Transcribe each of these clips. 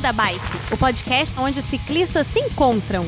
Beco da Bike, o podcast onde os ciclistas se encontram.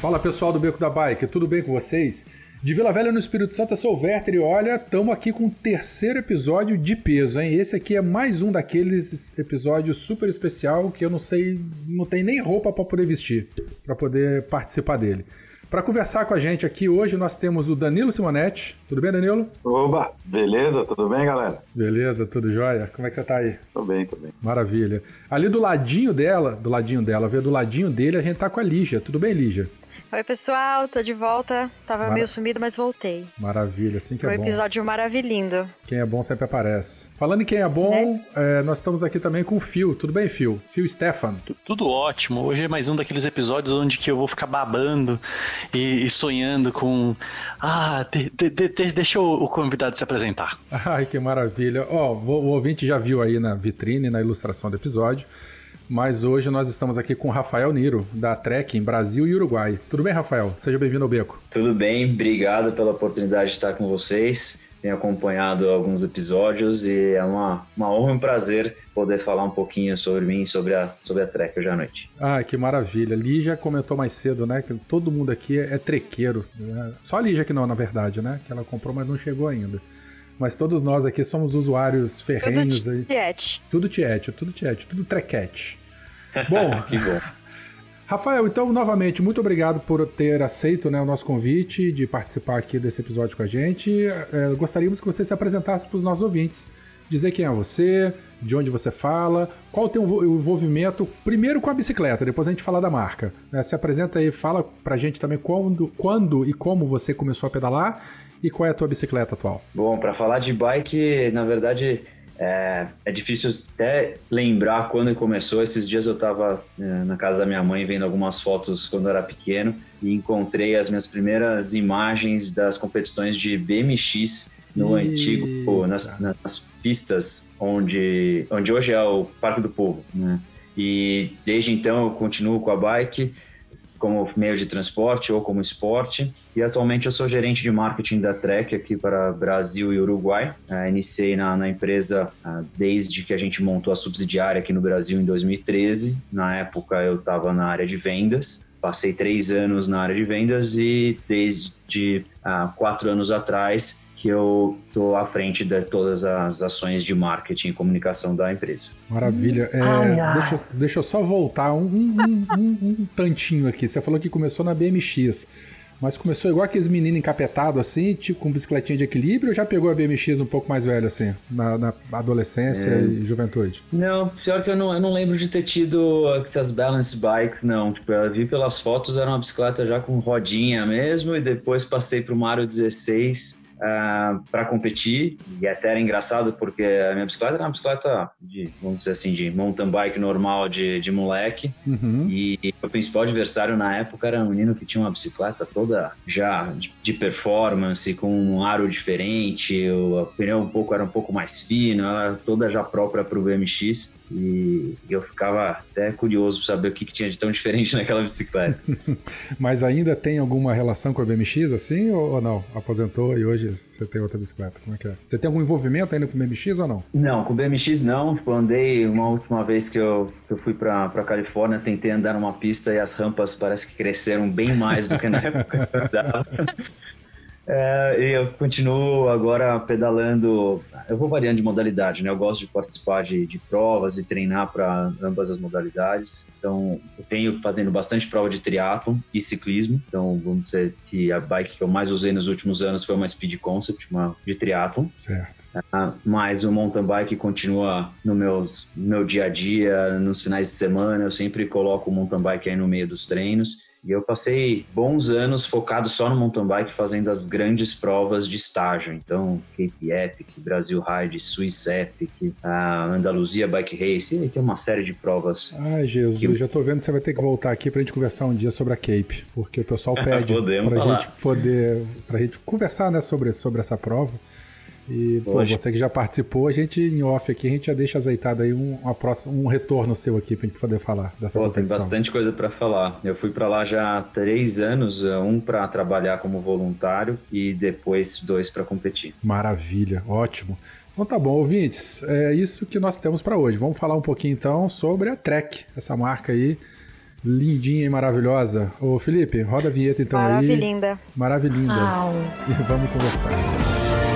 Fala pessoal do Beco da Bike, tudo bem com vocês? De Vila Velha no Espírito Santo, eu sou o Werther e olha, estamos aqui com o terceiro episódio de peso, hein? Esse aqui é mais um daqueles episódios super especial que eu não sei, não tem nem roupa para poder vestir, para poder participar dele. Para conversar com a gente aqui hoje, nós temos o Danilo Simonetti. Tudo bem, Danilo? Oba, beleza? Tudo bem, galera? Beleza, tudo jóia. Como é que você tá aí? Tô bem, tô bem. Maravilha. Ali do ladinho dela, do ladinho dela, veio do ladinho dele, a gente tá com a Lígia. Tudo bem, Lígia? Oi, pessoal, tô de volta. Tava Mara... meio sumido, mas voltei. Maravilha, assim que Foi é um bom. episódio maravilhindo. Quem é bom sempre aparece. Falando em quem é bom, é, nós estamos aqui também com o Phil. Tudo bem, Phil? Phil Stefan. Tudo ótimo. Hoje é mais um daqueles episódios onde que eu vou ficar babando e, e sonhando com. Ah, de, de, de, deixa o, o, convidado se apresentar. Ai, que maravilha. Ó, o, o ouvinte já viu aí na vitrine, na ilustração do episódio. Mas hoje nós estamos aqui com o Rafael Niro, da Trek em Brasil e Uruguai. Tudo bem, Rafael? Seja bem-vindo ao Beco. Tudo bem, obrigado pela oportunidade de estar com vocês. Tenho acompanhado alguns episódios e é uma, uma honra e um prazer poder falar um pouquinho sobre mim e sobre a, sobre a Trek hoje à noite. Ah, que maravilha. Lígia comentou mais cedo, né? Que todo mundo aqui é trequeiro. Né? Só a Lígia que não, na verdade, né? Que ela comprou, mas não chegou ainda. Mas todos nós aqui somos usuários ferrenhos. Tudo tiete. Tudo tiete, tudo tiete, tudo trequete. Bom, que bom. Rafael, então, novamente, muito obrigado por ter aceito né, o nosso convite de participar aqui desse episódio com a gente. É, gostaríamos que você se apresentasse para os nossos ouvintes. Dizer quem é você, de onde você fala, qual o teu envolvimento, primeiro com a bicicleta, depois a gente fala da marca. É, se apresenta aí, fala pra gente também quando, quando e como você começou a pedalar e qual é a tua bicicleta atual. Bom, para falar de bike, na verdade, é, é, difícil até lembrar quando começou. Esses dias eu estava é, na casa da minha mãe vendo algumas fotos quando eu era pequeno e encontrei as minhas primeiras imagens das competições de BMX no e... antigo, nas, nas, pistas onde, onde hoje é o Parque do Povo. Né? E desde então eu continuo com a bike como meio de transporte ou como esporte. E atualmente eu sou gerente de marketing da Trek aqui para Brasil e Uruguai. Uh, iniciei na, na empresa uh, desde que a gente montou a subsidiária aqui no Brasil em 2013. Na época eu estava na área de vendas. Passei três anos na área de vendas e desde uh, quatro anos atrás que eu estou à frente de todas as ações de marketing e comunicação da empresa. Maravilha. É, ai, ai. Deixa, deixa, eu só voltar um, um, um, um, tantinho aqui. Você falou que começou na BMX. Mas começou igual aqueles meninos encapetados assim, tipo com bicicletinha de equilíbrio, ou já pegou a BMX um pouco mais velha assim, na, na adolescência é. e juventude? Não, pior que eu não, eu não lembro de ter tido essas balance bikes, não. Tipo, eu vi pelas fotos, era uma bicicleta já com rodinha mesmo, e depois passei para o Mario 16 uh, ah, para competir. E até era engraçado porque a minha bicicleta era uma bicicleta de, vamos dizer assim, de mountain bike normal de, de moleque. Uhum. E o principal adversário na época era um menino que tinha uma bicicleta toda já de, de performance, com um aro diferente, o pneu um pouco era um pouco mais fino, toda já própria para o BMX. E eu ficava até curioso para saber o que, que, tinha de tão diferente naquela bicicleta. Mas ainda tem alguma relação com a BMX assim ou, não? Aposentou e hoje você tem outra bicicleta? Como é que é? Você tem algum envolvimento ainda com o BMX ou não? Não, com o BMX não. Tipo, andei uma última vez que eu, que eu fui para Califórnia, tentei andar numa pista e as rampas parece que cresceram bem mais do que na época. É, e eu continuo agora pedalando. Eu vou variando de modalidade, né? Eu gosto de participar de, de provas e treinar para ambas as modalidades. Então, eu tenho fazendo bastante prova de triatlo e ciclismo. Então, vamos dizer que a bike que eu mais usei nos últimos anos foi uma Speed Concept, uma de triatlo. Certo. Uh, mas o mountain bike continua no meus, meu dia a dia, nos finais de semana. Eu sempre coloco o mountain bike aí no meio dos treinos. E eu passei bons anos focado só no mountain bike, fazendo as grandes provas de estágio. Então, Cape Epic, Brasil Ride, Swiss Epic, a Andaluzia Bike Race, e tem uma série de provas. Ai, Jesus, que... já tô vendo que você vai ter que voltar aqui pra gente conversar um dia sobre a Cape, porque o pessoal pede pra falar. gente poder, pra gente conversar, né, sobre, sobre essa prova. E, pô, você que já participou, a gente em off aqui, a gente já deixa azeitado aí um, uma próxima, um retorno seu aqui pra gente poder falar dessa Pô, tem competição. bastante coisa para falar. Eu fui para lá já há três anos, eh, um para trabalhar como voluntário e depois dois para competir. Maravilha, ótimo. Então tá bom, ouvintes, é isso que nós temos pra hoje. Vamos falar um pouquinho então sobre a Trek, essa marca aí, lindinha e maravilhosa. Ô Felipe, roda a vinheta então aí. Maravilhinda. Maravilhinda. E vamos conversar.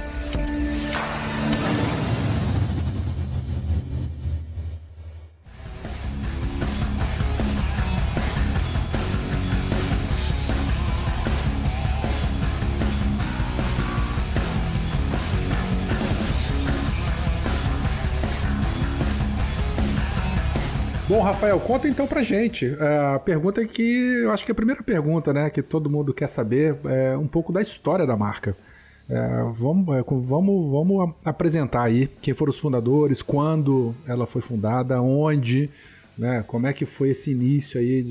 Bom, Rafael, conta então pra gente. É, A pergunta que eu acho que é a primeira pergunta, né, que todo mundo quer saber é um pouco da história da marca. É, vamos, é, vamos, vamos apresentar aí quem foram os fundadores, quando ela foi fundada, onde, né, como é que foi esse início aí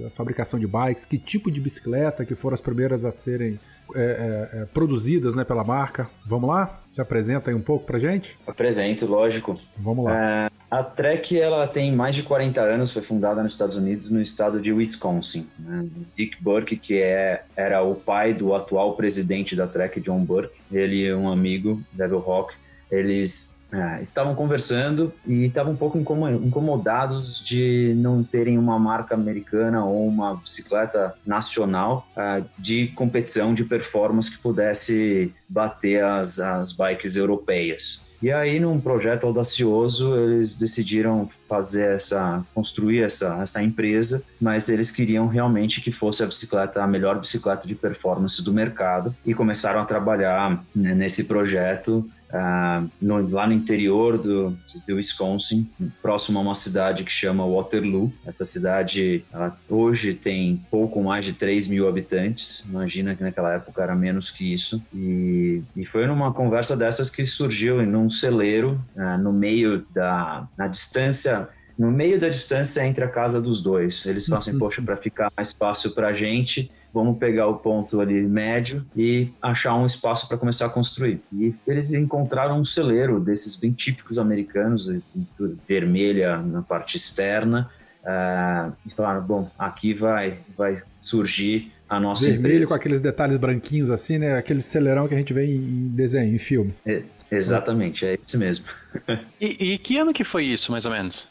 da fabricação de bikes, que tipo de bicicleta que foram as primeiras a serem é, é, é, produzidas né, pela marca. Vamos lá? Se apresenta aí um pouco pra gente? Apresento, lógico. Vamos lá. A Trek ela tem mais de 40 anos, foi fundada nos Estados Unidos, no estado de Wisconsin. né? Dick Burke, que é, era o pai do atual presidente da Trek, John Burke, ele é um amigo, Devil Rock, eles é, estavam conversando e estavam um pouco incomo- incomodados de não terem uma marca americana ou uma bicicleta nacional ah, de competição de performance que pudesse bater as, as bikes europeias. E aí, num projeto audacioso, eles decidiram fazer essa, construir essa, essa empresa, mas eles queriam realmente que fosse a bicicleta, a melhor bicicleta de performance do mercado, e começaram a trabalhar né, nesse projeto ah, no- lá no interior do, do Wisconsin, próximo a uma cidade que chama Waterloo. Essa cidade hoje tem pouco mais de 3 mil habitantes. Imagina que naquela época era menos que isso. E, e foi numa conversa dessas que surgiu em um celeiro ah, no meio da na distância no meio da distância entre a casa dos dois. Eles falam assim, poxa, para ficar mais fácil para a gente, vamos pegar o ponto ali médio e achar um espaço para começar a construir. E eles encontraram um celeiro desses bem típicos americanos, de pintura vermelha na parte externa, ah, e falaram, bom, aqui vai, vai surgir a nossa Vermelho empresa. com aqueles detalhes branquinhos assim, né? Aquele celerão que a gente vê em desenho, em filme. Exatamente, é esse mesmo. E, e que ano que foi isso, mais ou menos?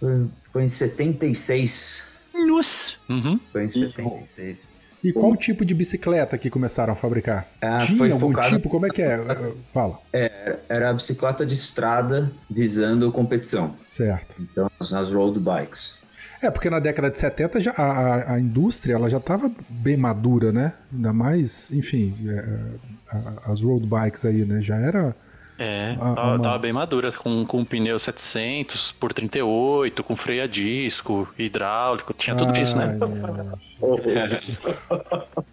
Foi, foi em 76. Nossa! Uhum. Foi em 76. E qual o tipo de bicicleta que começaram a fabricar? Ah, Tinha foi algum focado- tipo? Como é que é? Fala. Era a bicicleta de estrada visando competição. Certo. Então, as road bikes. É, porque na década de 70 já, a, a- a indústria ela já estava bem madura, né? Ainda mais, enfim, é, a- as road bikes aí, né? Já era. É, Ah, tava, uma- tava bem madura, com, com pneu 700 por 38, com freio a disco, hidráulico, tinha tudo isso, né?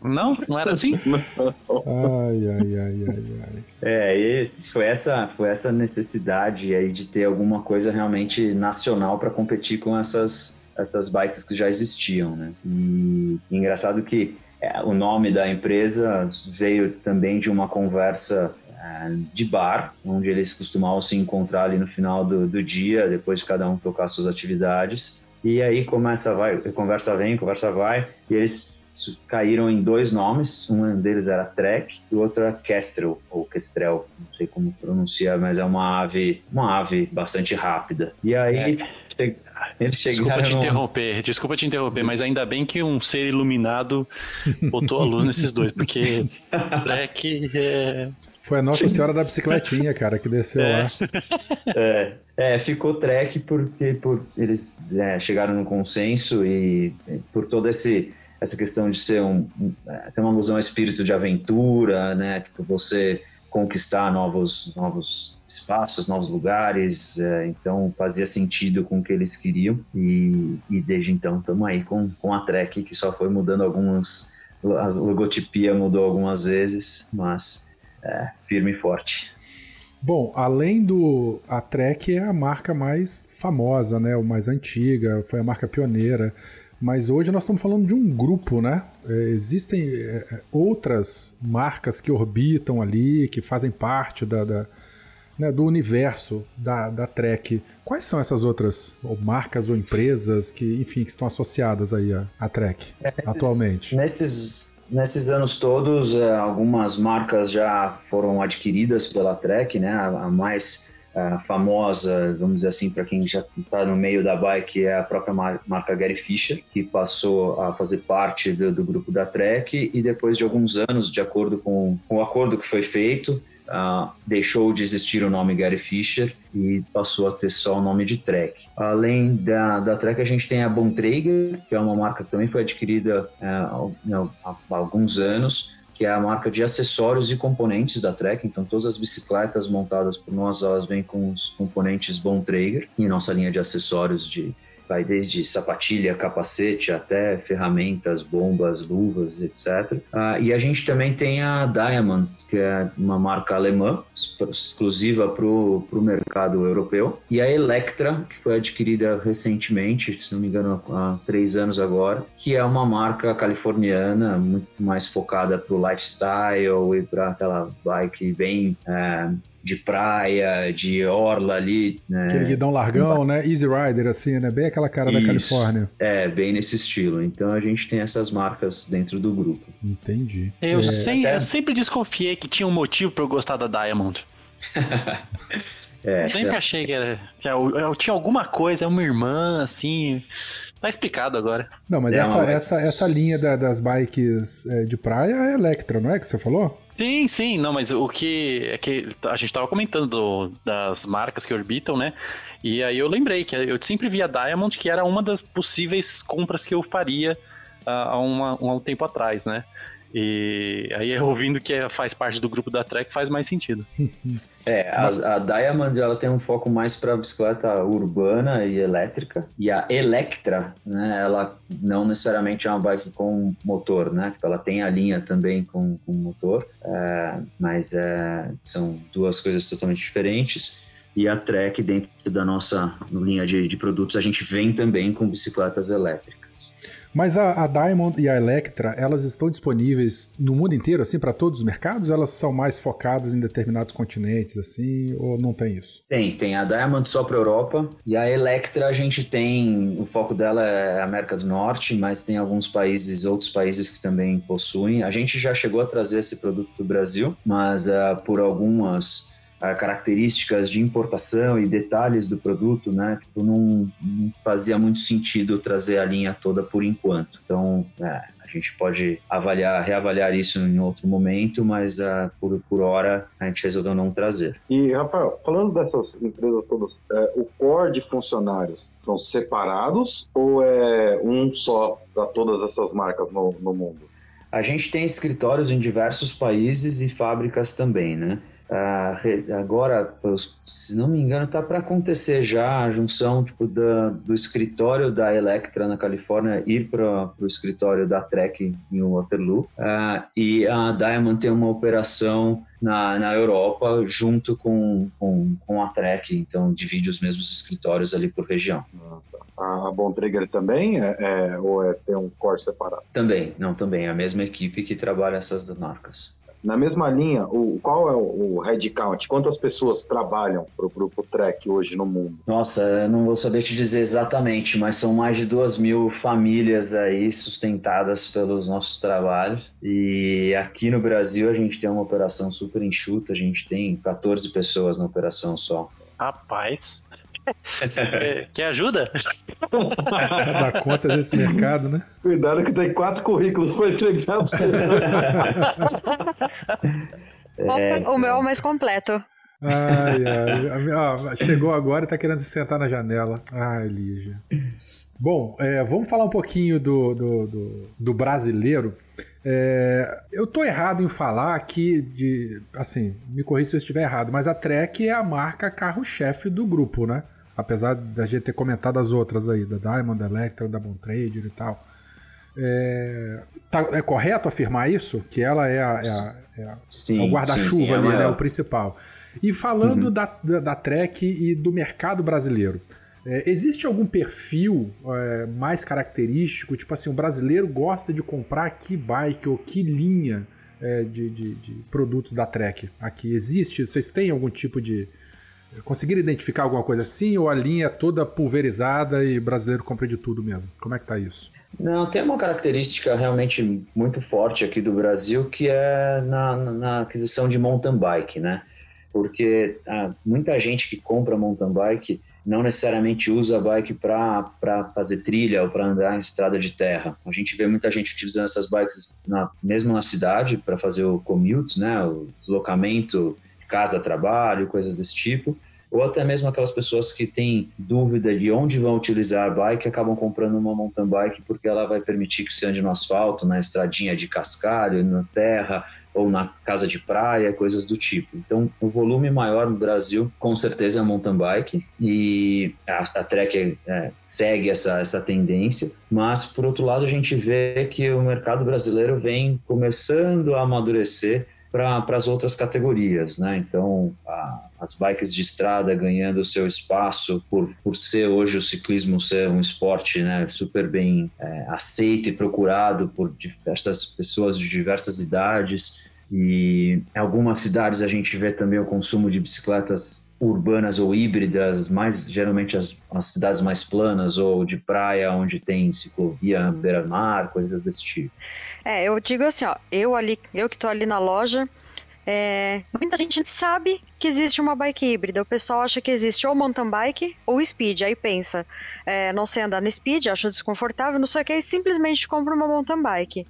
Não? Não era assim? Ai, ai, ai, ai, ai. É, esse, foi, essa, foi essa necessidade aí de ter alguma coisa realmente nacional para competir com essas, essas bikes que já existiam, né? E engraçado que é, o nome da empresa veio também de uma conversa é, de bar, onde eles costumavam se encontrar ali no final do, do dia, depois de cada um tocar suas atividades. E aí começa, vai, conversa vem, conversa vai, e eles caíram em dois nomes, um deles era Trek e o outro era Kestrel, ou Kestrel, não sei como pronunciar, mas é uma ave, uma ave bastante rápida. E aí che- eles Desculpa te interromper, desculpa te interromper, mas ainda bem que um ser iluminado botou a luz nesses dois, porque Black é. Foi a Nossa Senhora da Bicicletinha, cara, que desceu É. lá. É, é, ficou Trek porque por, eles é, chegaram num consenso e por toda esse, essa questão de ser um, é, ter uma alusão ao espírito de aventura, né? Tipo, você conquistar novos, novos espaços, novos lugares, é, então fazia sentido com o que eles queriam e, e desde então estamos aí com, com a Trek que só foi mudando algumas, a logotipia mudou algumas vezes, mas é, firme e forte. Bom, além do. A Trek é a marca mais famosa, né? O mais antiga, foi a marca pioneira. Mas hoje nós estamos falando de um grupo, né? É, existem é, outras marcas que orbitam ali, que fazem parte da, da né, do universo da, da Trek. Quais são essas outras ou marcas ou empresas que, enfim, que estão associadas aí à, à Trek É, nesses- atualmente? Nesses, nesses anos todos, eh, algumas marcas já foram adquiridas pela Trek, né? A, mais eh, famosa, vamos dizer assim, para quem já está no meio da bike, é a própria mar- marca Gary Fisher, que passou a fazer parte do, do grupo da Trek e depois de alguns anos, de acordo com, com o acordo que foi feito, ah, deixou de existir o nome Gary Fisher e passou a ter só o nome de Trek. Além da, da Trek, a gente tem a Bontrager, que é uma marca que também foi adquirida há, há alguns anos, que é a marca de acessórios e componentes da Trek. Então, todas as bicicletas montadas por nós, elas vêm com os componentes Bontrager e nossa linha de acessórios de vai desde sapatilha, capacete até ferramentas, bombas, luvas, etc. Ah, e a gente também tem a Diamond, que é uma marca alemã, exclusiva para o mercado europeu, e a Electra, que foi adquirida recentemente, se não me engano, há três anos agora, que é uma marca californiana, muito mais focada para o lifestyle e para aquela bike bem eh, de praia, de orla ali. né? Aquele guidão largão, né? Easy Rider, assim, né? Bem aquela cara da Isso. Califórnia. É, bem nesse estilo. Então a gente tem essas marcas dentro do grupo. Entendi. Eu, É, sem- até- eu sempre desconfiei que tinha um motivo pra eu gostar da Diamond. É, Sempre achei que, era, que eu, eu tinha alguma coisa, uma irmã, assim. Tá explicado agora. Não, mas É essa, uma- essa, essa linha da- das bikes é, de praia é Electra, não é que você falou? Sim, sim, não, mas o que é que a gente tava comentando do- das marcas que orbitam, né? E aí eu lembrei que eu sempre via Diamond, que era uma das possíveis compras que eu faria ah, há, uma- há um tempo atrás, né? E aí eu ouvindo que faz parte do grupo da Trek faz mais sentido. É, a, a Diamond ela tem um foco mais para bicicleta urbana e elétrica. E a Electra, né, ela não necessariamente é uma bike com motor, né? Ela tem a linha também com, com motor, é, mas é, são duas coisas totalmente diferentes. E a Trek, dentro da nossa linha de, de produtos, a gente vem também com bicicletas elétricas. Mas a, a Diamond e a Electra, elas estão disponíveis no mundo inteiro, assim, para todos os mercados? Elas são mais focadas em determinados continentes, assim, ou não tem isso? Tem, tem a Diamond só para Europa e a Electra a gente tem, o foco dela é a América do Norte, mas tem alguns países, outros países que também possuem. A gente já chegou a trazer esse produto para o Brasil, mas ah, por algumas características de importação e detalhes do produto, né, tipo, não, não fazia muito sentido trazer a linha toda por enquanto. Então, é, a gente pode avaliar, reavaliar isso em outro momento, mas ah, por, por hora a gente resolveu não trazer. E, Rafael, falando dessas empresas todas, é, o core de funcionários são separados ou é um só para todas essas marcas no, no mundo? A gente tem escritórios em diversos países e fábricas também, né? Ah, agora, se não me engano, está para acontecer já a junção tipo, da- do escritório da Electra na Califórnia ir para o escritório da Trek em Waterloo. Ah, e a Diamond tem uma operação na, na Europa junto com, com, com a Trek, então divide os mesmos escritórios ali por região. A, a Bontrager também é, é- ou é tem um core separado? Também, não, também, é a mesma equipe que trabalha essas marcas. Na mesma linha, o, qual é o, o headcount? Quantas pessoas trabalham para o grupo Trek hoje no mundo? Nossa, eu não vou saber te dizer exatamente, mas são mais de duas mil famílias aí sustentadas pelos nossos trabalhos. E aqui no Brasil a gente tem uma operação super enxuta, a gente tem 14 pessoas na operação só. Rapaz. É, Quer ajuda? Pra dar conta desse mercado, né? Cuidado que tem quatro currículos para entregar para você. O meu é o mais completo. Ai, ai. Ó, chegou agora e tá querendo se sentar na janela. Ai, Lígia. Bom, é, vamos falar um pouquinho do, do, do- do brasileiro. É, eu tô errado em falar que, de, assim, me corrija se eu estiver errado, mas a Trek é a marca carro-chefe do grupo, né? Apesar da gente ter comentado as outras aí, da Diamond, da Electra, da Bontrager e tal. É, tá- é correto afirmar isso? Que ela é, a- é a- é a- Sim, é o guarda-chuva é ali, né? maior. O principal. E falando uhum. da, da, da Trek e do mercado brasileiro, é, existe algum perfil é, mais característico? Tipo assim, o brasileiro gosta de comprar que bike ou que linha é, de, de, de, produtos da Trek aqui? Existe? Vocês têm algum tipo de. Conseguiram identificar alguma coisa assim? Ou a linha é toda pulverizada e brasileiro compra de tudo mesmo? Como é que tá isso? Não, tem uma característica realmente muito forte aqui do Brasil que é na, na aquisição de mountain bike, né? Porque ah, muita gente que compra mountain bike não necessariamente usa a bike para fazer trilha ou para andar em estrada de terra. A gente vê muita gente utilizando essas bikes na, mesmo na cidade para fazer o commute, né, o deslocamento casa-trabalho, coisas desse tipo ou até mesmo aquelas pessoas que têm dúvida de onde vão utilizar a bike acabam comprando uma mountain bike porque ela vai permitir que você ande no asfalto, na estradinha de cascalho, na terra ou na casa de praia, coisas do tipo. Então, o volume maior no Brasil, com certeza, é a mountain bike e a, a Trek é, segue essa, essa tendência, mas, por outro lado, a gente vê que o mercado brasileiro vem começando a amadurecer para as outras categorias, né? Então, a, as bikes de estrada ganhando seu espaço por, por ser hoje o ciclismo ser um esporte né, super bem é, aceito e procurado por diversas pessoas de diversas idades. E em algumas cidades a gente vê também o consumo de bicicletas urbanas ou híbridas, mais geralmente as, as cidades mais planas ou de praia onde tem ciclovia beira-mar, coisas desse tipo. É, eu digo assim, ó, eu ali, eu que tô ali na loja, é, muita gente sabe que existe uma bike híbrida. O pessoal acha que existe ou mountain bike ou speed. Aí pensa, é, não sei andar no speed, acha desconfortável, não sei o que, e simplesmente compra uma mountain bike.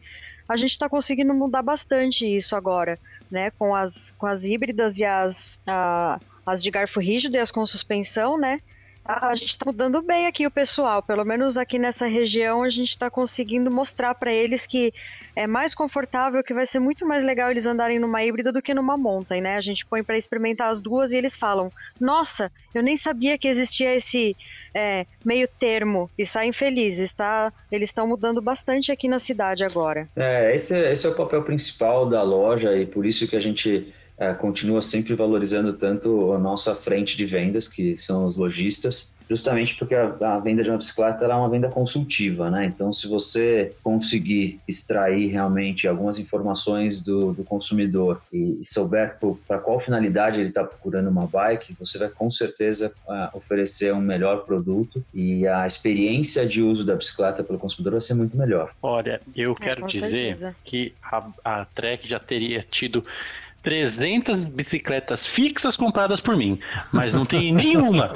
A gente está conseguindo mudar bastante isso agora, né? Com as, com as híbridas e as, a, as de garfo rígido e as com suspensão, né? A gente está mudando bem aqui o pessoal. Pelo menos aqui nessa região a gente está conseguindo mostrar para eles que é mais confortável, que vai ser muito mais legal eles andarem numa híbrida do que numa mountain, né? A gente põe para experimentar as duas e eles falam: Nossa, eu nem sabia que existia esse é, meio termo e saem felizes, tá? Eles estão mudando bastante aqui na cidade agora. É, esse, esse é o papel principal da loja e por isso que a gente é, continua sempre valorizando tanto a nossa frente de vendas, que são os lojistas, justamente porque a, a, venda de uma bicicleta é uma venda consultiva, né? Então, se você conseguir extrair realmente algumas informações do, do consumidor e, e souber para qual finalidade ele está procurando uma bike, você vai com certeza uh, oferecer um melhor produto e a experiência de uso da bicicleta pelo consumidor vai ser muito melhor. Olha, eu é, quero dizer certeza. que a, a Trek já teria tido 300 bicicletas fixas compradas por mim, mas não tem nenhuma.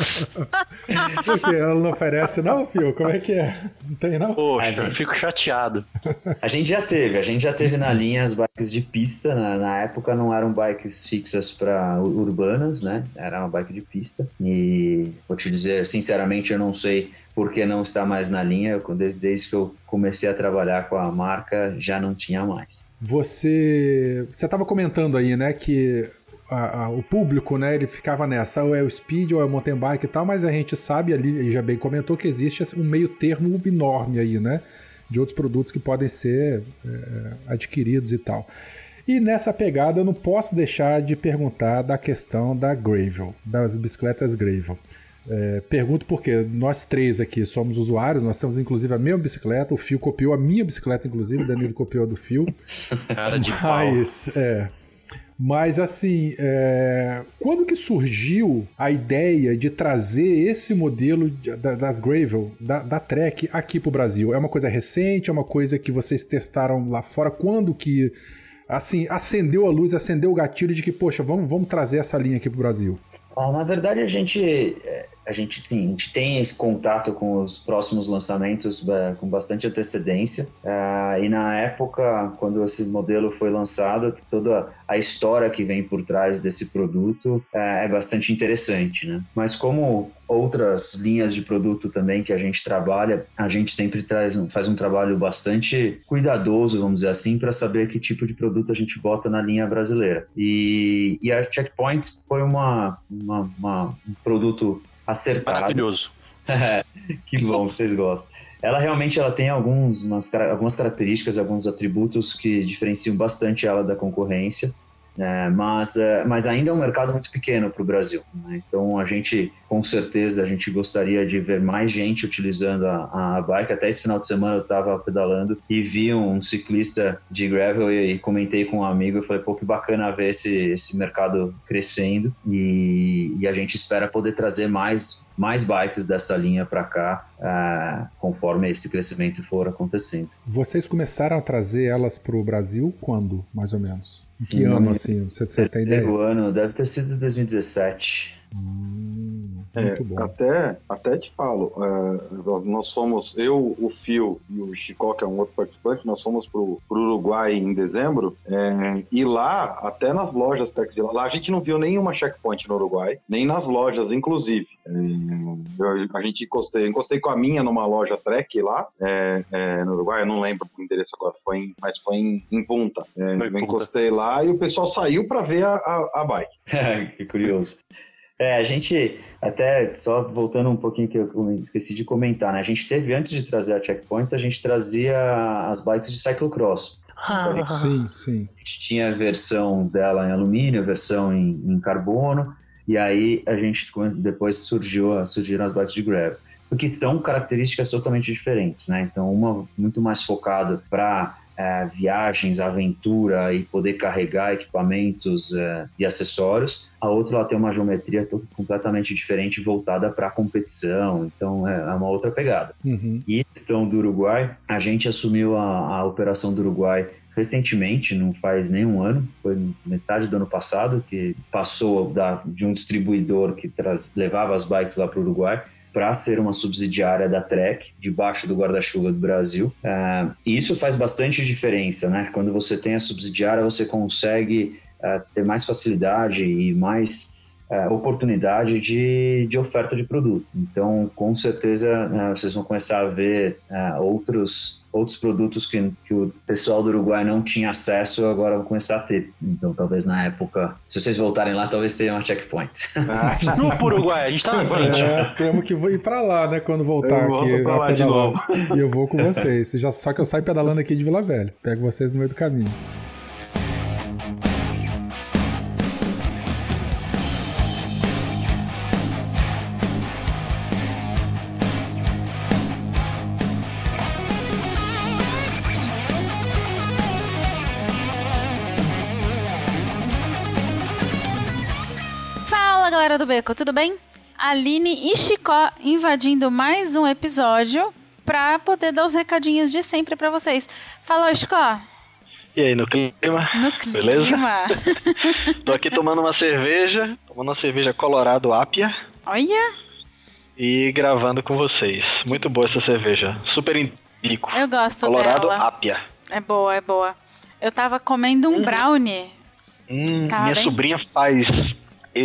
Ela não oferece, não, Fio? Como é que é? Não tem, não? Poxa, eu fico chateado. A gente já teve, a gente já teve na linha as bikes de pista. Na, na época não eram bikes fixas para urbanas, né? Era uma bike de pista. E vou te dizer, sinceramente, eu não sei porque não está mais na linha. Desde que eu comecei a trabalhar com a marca, já não tinha mais. Você você estava comentando aí, né, que a, a, o público, né, ele ficava nessa, ou é o speed ou é o mountain bike e tal, mas a gente sabe ali, já bem comentou, que existe um meio termo enorme aí, né, de outros produtos que podem ser é, adquiridos e tal. E nessa pegada eu não posso deixar de perguntar da questão da Gravel, das bicicletas Gravel. É, pergunto porque nós três aqui somos usuários, nós temos inclusive a mesma bicicleta, o Fio copiou a minha bicicleta, inclusive, o Danilo copiou a do Fio. Cara de Mas, pau. É, mas assim, é... quando que surgiu a ideia de trazer esse modelo das Gravel, da, da Trek, aqui para o Brasil? É uma coisa recente? É uma coisa que vocês testaram lá fora? Quando que assim, acendeu a luz, acendeu o gatilho de que, poxa, vamos, vamos trazer essa linha aqui para o Brasil? Ah, na verdade, a gente é, a gente, sim, a gente tem esse contato com os próximos lançamentos é, com bastante antecedência. É, e na época, quando esse modelo foi lançado, toda a história que vem por trás desse produto é, bastante interessante, né? Mas como outras linhas de produto também que a gente trabalha, a gente sempre traz, faz um trabalho bastante cuidadoso, vamos dizer assim, para saber que tipo de produto a gente bota na linha brasileira. E, e a Checkpoint foi uma, uma, uma um produto acertado. Maravilhoso. que bom, vocês gostam. Ela realmente ela tem alguns, umas, algumas características, alguns atributos que diferenciam bastante ela da concorrência. É, mas, é, mas ainda é um mercado muito pequeno para o Brasil. Né? Então a gente, com certeza, a gente gostaria de ver mais gente utilizando a, a bike. Até esse final de semana eu estava pedalando e vi um ciclista de gravel e, e comentei com um amigo. Eu falei, pô, que bacana ver esse, esse mercado crescendo e, e a gente espera poder trazer mais mais bikes dessa linha para cá, uh, conforme esse crescimento for acontecendo. Vocês começaram a trazer elas para o Brasil quando, mais ou menos? Sim, que ano, assim? Você, você tem ideia? ano, deve ter sido 2017. Hum, é, até, até te falo, uh, nós fomos, eu, o Fio e o Chicó, que é um outro participante, nós fomos pro, pro Uruguai em dezembro, é, e lá, até nas lojas Tech de lá, lá a gente não viu nenhuma checkpoint no Uruguai, nem nas lojas, inclusive. É, eu, a gente encostei, encostei com a minha numa loja Trek lá, é, é, no Uruguai, eu não lembro o endereço agora, foi em, mas foi em, em Punta. É, eu encostei lá e o pessoal saiu para ver a, a, a bike. que curioso. É, a gente, até só voltando um pouquinho que eu esqueci de comentar, né? A gente teve, antes de trazer a Checkpoint, a gente trazia as bikes de cyclocross. Ah, sim, sim. A gente tinha a versão dela em alumínio, a versão em, em carbono, e aí a gente depois surgiu, surgiram as bikes de gravel. Porque são características totalmente diferentes, né? Então, uma muito mais focada para é, viagens, aventura e poder carregar equipamentos é, e acessórios. A outra ela tem uma geometria completamente diferente voltada para a competição, então é, é, uma outra pegada. Uhum. E questão do Uruguai, a gente assumiu a, a operação do Uruguai recentemente, não faz nem um ano, foi metade do ano passado, que passou da, de um distribuidor que traz, levava as bikes lá para o Uruguai para ser uma subsidiária da Trek, debaixo do guarda-chuva do Brasil. Uh, e isso faz bastante diferença, né? Quando você tem a subsidiária, você consegue uh, ter mais facilidade e mais uh, oportunidade de, de oferta de produto. Então, com certeza, vocês vão começar a ver outros outros produtos que, que o pessoal do Uruguai não tinha acesso, agora vão começar a ter. Então, talvez na época, se vocês voltarem lá, talvez tenham uma checkpoint. Ah, não pro Uruguai, a gente tá na frente. É, temos que ir pra lá, né, quando voltar eu aqui. pra lá de novo. E eu vou com vocês. Já, só que eu saio pedalando aqui de Vila Velha. Pego vocês no meio do caminho. Beco, tudo bem? Aline e Chicó invadindo mais um episódio para poder dar os recadinhos de sempre para vocês. Fala, Chicó. E aí, no clima? No clima. Beleza? Tô aqui tomando uma cerveja, tomando uma cerveja Colorado Apia. Olha! E gravando com vocês. Muito boa essa cerveja. Super indico. Eu gosto Colorado dela. Apia. É boa, é boa. Eu tava comendo um Hum. brownie. Hum, minha bem? sobrinha faz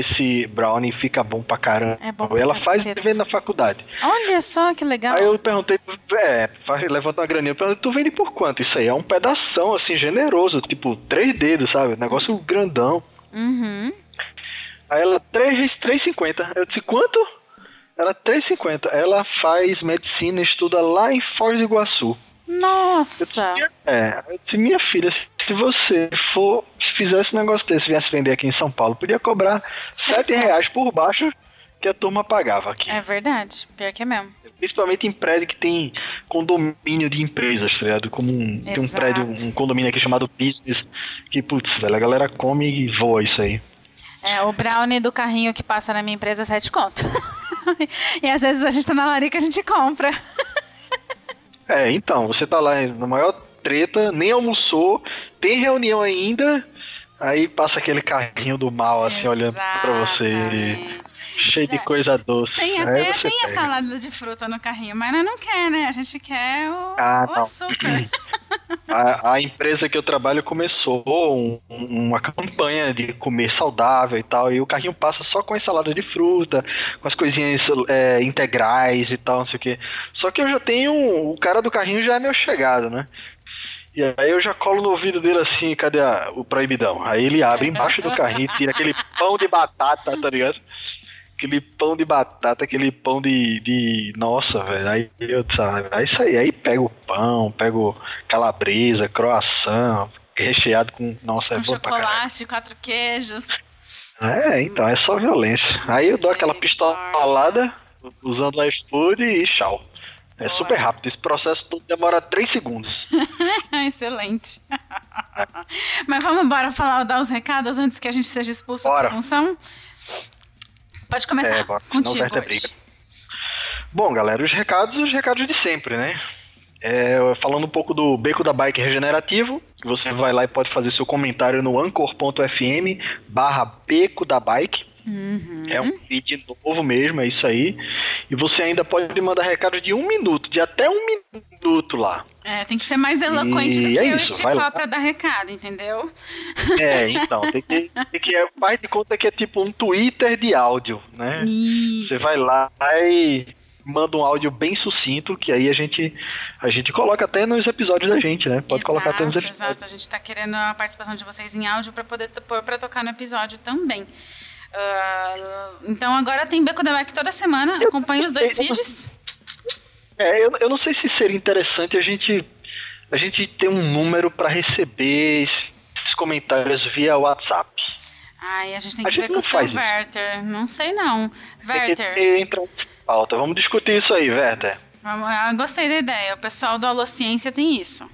esse brownie fica bom pra caramba. É bom pra Ela faz e vende na faculdade. Olha só que legal. Aí eu perguntei, é, levanta uma graninha, eu perguntei, tu vende por quanto? Isso aí é um pedação, assim, generoso, tipo, três dedos, sabe? Negócio grandão. Uhum. Aí ela, 3, 3,50. Eu disse, quanto? Ela, 3,50. Ela faz medicina, estuda lá em Foz do Iguaçu. Nossa. É, eu disse, minha filha, se você for, fizesse um negócio desse, viesse vender aqui em São Paulo, podia cobrar 7 reais por baixo que a turma pagava aqui. É verdade. Pior que é mesmo. Principalmente em prédio que tem condomínio de empresas, tá ligado? Como um, tem um prédio, um condomínio aqui chamado Business, que, putz, velho, a galera come e voa isso aí. É, o brownie do carrinho que passa na minha empresa é 7 conto. e às vezes a gente tá na larica a gente compra. É, então, você tá lá na maior treta, nem almoçou, tem reunião ainda, aí passa aquele carrinho do mal, assim, olhando pra você, Exatamente. cheio de coisa doce. Tem até tem a salada de fruta no carrinho, mas nós não quer, né? A gente quer o, Ah, o açúcar. A, a empresa que eu trabalho começou um- uma campanha de comer saudável e tal, e o carrinho passa só com a salada de fruta, com as coisinhas é, integrais e tal, não sei o que. Só que eu já tenho. O cara do carrinho já é meu chegado, né? E aí eu já colo no ouvido dele assim, cadê a- o proibidão? Aí ele abre embaixo do carrinho, tira aquele pão de batata, tá ligado? Aquele pão de batata, aquele pão de. de nossa, velho. Aí eu disse, ah, é isso aí. Aí pego o pão, pego calabresa, croissant, recheado com. Nossa, é com é bom chocolate, quatro queijos. É, então, é só violência. Aí eu dou aquela pistolada usando a iFood e tchau. É super rápido. Esse processo todo demora 3 segundos. Excelente. Mas vamos embora falar, dar os recados antes que a gente seja expulso bora. da função? Pode começar. É, bora. Contigo hoje. Bom, galera, os recados, os recados de sempre, né? É, falando um pouco do Beco da Bike Regenerativo, você vai lá e pode fazer seu comentário no anchor.fm barra Beco da Bike. Uhum. É um feed novo mesmo, é isso aí. E você ainda pode mandar recado de um minuto, de até um minuto lá. É, tem que ser mais eloquente e do que é eu isso, e Chicó pra dar recado, entendeu? É, então, tem que, tem que faz de conta que é tipo um Twitter de áudio, né? Isso. Você vai lá e manda um áudio bem sucinto, que aí a gente a gente coloca até nos episódios da gente, né? Pode exato, colocar até nos episódios. Exato, a gente tá querendo a participação de vocês em áudio para poder pôr para tocar no episódio também. Uh, então agora tem Beco da Mac toda semana, acompanhe os dois feeds. É, eu, eu não sei se seria interessante a gente a gente ter um número para receber esses comentários via WhatsApp. Ai, a gente tem que a ver com o seu Werther. Não sei não. Werther. Entra pauta. Vamos discutir isso aí, Werther. Eu gostei da ideia. O pessoal do Alociência tem isso.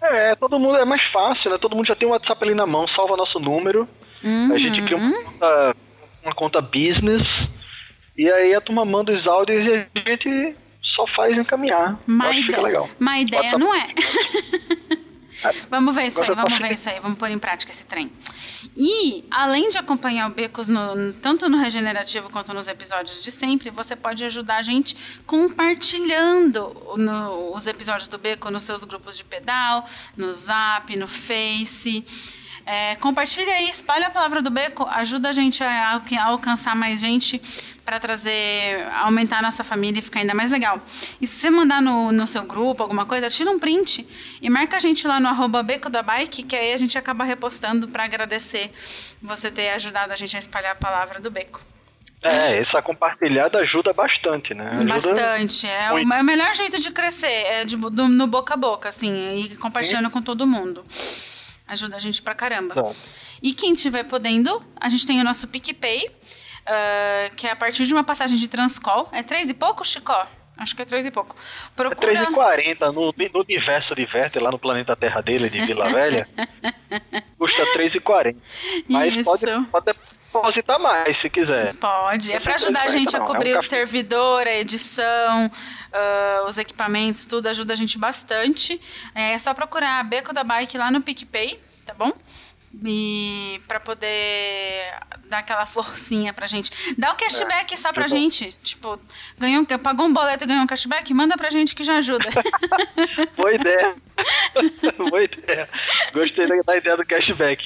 É, todo mundo é mais fácil, né? Todo mundo já tem o WhatsApp ali na mão, salva nosso número. Uhum. A gente cria uma conta, uma conta business. E aí a turma manda os áudios e a gente só faz encaminhar. Mas, ideia, legal. mas ideia não é. vamos ver isso aí, vamos ver isso aí, vamos pôr em prática esse trem. E, além de acompanhar o Becos no, tanto no Regenerativo quanto nos episódios de sempre, você pode ajudar a gente compartilhando no, os episódios do Beco nos seus grupos de pedal, no Zap, no Face. É, compartilha aí, espalha a palavra do Beco, ajuda a gente a, a alcançar mais gente para trazer, aumentar a nossa família e ficar ainda mais legal. E se você mandar no, no seu grupo alguma coisa, tira um print e marca a gente lá no arroba Beco da Bike, que aí a gente acaba repostando para agradecer você ter ajudado a gente a espalhar a palavra do Beco. É, essa compartilhada ajuda bastante, né? Ajuda bastante. É o, é o, melhor jeito de crescer, é de, do, no boca a boca, assim, e compartilhando Sim. com todo mundo. Ajuda a gente pra caramba. Bom. E quem tiver podendo, a gente tem o nosso PicPay, uh, que é a partir de uma passagem de Transcol. É três e pouco, Chicó? Acho que é três e pouco. Procura... É 3,40 no, no universo de Werther, lá no planeta Terra dele, de Vila Velha. custa 3,40. Mas Isso. pode, pode depositar mais se quiser. Pode. É para ajudar a gente a cobrir é um o servidor, a edição, uh, os equipamentos, tudo ajuda a gente bastante. É só procurar a Beco da Bike lá no PicPay, tá bom? E para poder dar aquela forcinha pra gente. Dá o cashback é, só pra gente. Tipo, ganhou, pagou um boleto e ganhou um cashback, manda pra gente que já ajuda. Boa ideia. Boa ideia. Gostei da ideia do cashback.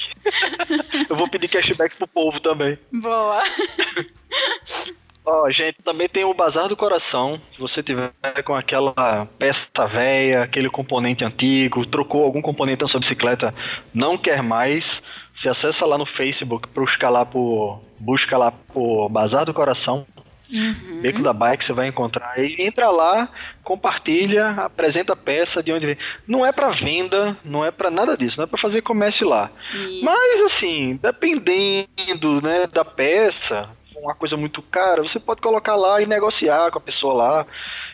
Eu vou pedir cashback pro povo também. Boa. Ó, oh, gente, também tem o Bazar do Coração. Se você tiver com aquela peça velha, aquele componente antigo, trocou algum componente da sua bicicleta, não quer mais, você acessa lá no Facebook, busca lá por, busca lá por Bazar do Coração. Uhum. Beco da Bike, você vai encontrar. E entra lá, compartilha, apresenta a peça de onde vem. Não é para venda, não é para nada disso, não é para fazer comércio lá. Isso. Mas assim, dependendo né, da peça, uma coisa muito cara, você pode colocar lá e negociar com a pessoa lá.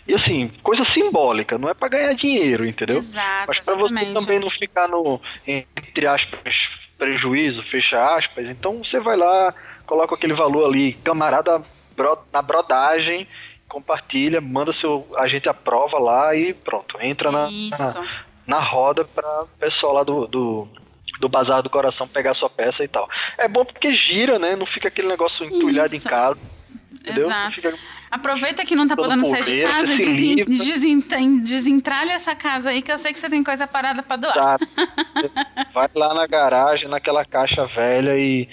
E assim, coisa simbólica, não é para ganhar dinheiro, entendeu? Exato, Mas para você também não ficar no, entre aspas, prejuízo, fecha aspas, então você vai lá, coloca aquele valor ali, camarada na brodagem, compartilha, manda seu. A gente aprova lá e pronto, entra na, na, na, roda para o pessoal lá do, do do Bazar do Coração pegar sua peça e tal. É bom porque gira, né? Não fica aquele negócio entulhado em casa. Entendeu? Exato. Fica... Aproveita que não tá podendo sair de casa e desin... desentralha essa casa aí que eu sei que você tem coisa parada para doar. Exato. Vai lá na garagem, naquela caixa velha e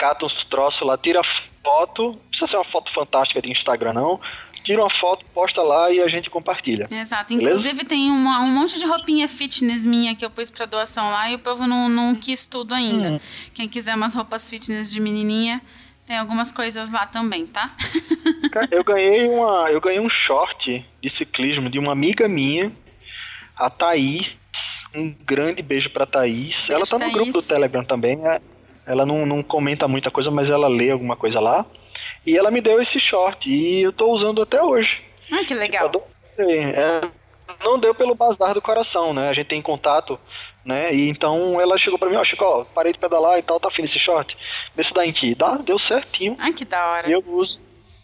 cata uns troços lá, tira foto, não precisa ser uma foto fantástica de Instagram não, tira uma foto, posta lá e a gente compartilha. Exato. Inclusive Beleza? tem uma, um monte de roupinha fitness minha que eu pus para doação lá e o povo não, não quis tudo ainda. Hum. Quem quiser umas roupas fitness de menininha, tem algumas coisas lá também, tá? eu ganhei uma, eu ganhei um short de ciclismo de uma amiga minha, a Thaís, Um grande beijo pra Thaís. Beijo, ela tá no Thaís. grupo do Telegram também. Né? Ela não, não comenta muita coisa, mas ela lê alguma coisa lá. E ela me deu esse short e eu tô usando até hoje. Ah, que legal. É, não deu pelo bazar do coração, né? A gente tem contato, né? E então ela chegou pra mim, ó, Chico, ó, parei de pedalar e tal, tá fino esse short. Vê se dá em ti. Dá, deu certinho. Ah, que da hora. E eu uso.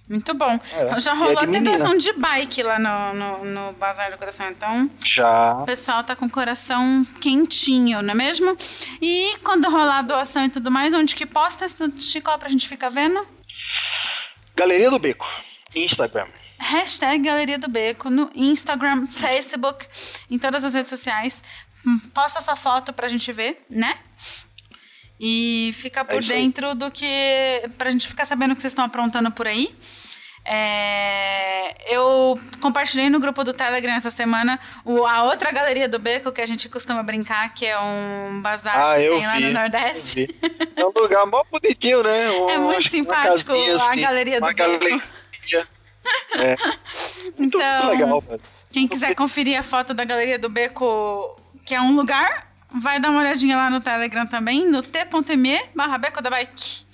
Muito bom. É, já rolou é até doação de bike lá no, no, no, Bazar do Coração, então. Já. O pessoal tá com o coração quentinho, não é mesmo? E quando rolar a doação e tudo mais, onde que posta, Chico, pra gente ficar vendo? Galeria do Beco, Instagram. Hashtag Galeria do Beco no Instagram, Facebook, em todas as redes sociais. Posta sua foto pra gente ver, né? E fica por é dentro do que. pra gente ficar sabendo o que vocês estão aprontando por aí. É, eu compartilhei no grupo do Telegram essa semana o, a outra galeria do Beco que a gente costuma brincar, que é um bazar ah, que tem vi, lá no Nordeste. É um lugar mó bonitinho, né? Um, é muito simpático a assim, galeria do Beco. É. então, legal, quem quiser conferir a foto da galeria do Beco, que é um lugar, vai dar uma olhadinha lá no Telegram também, no t.me barra Beco da Bike.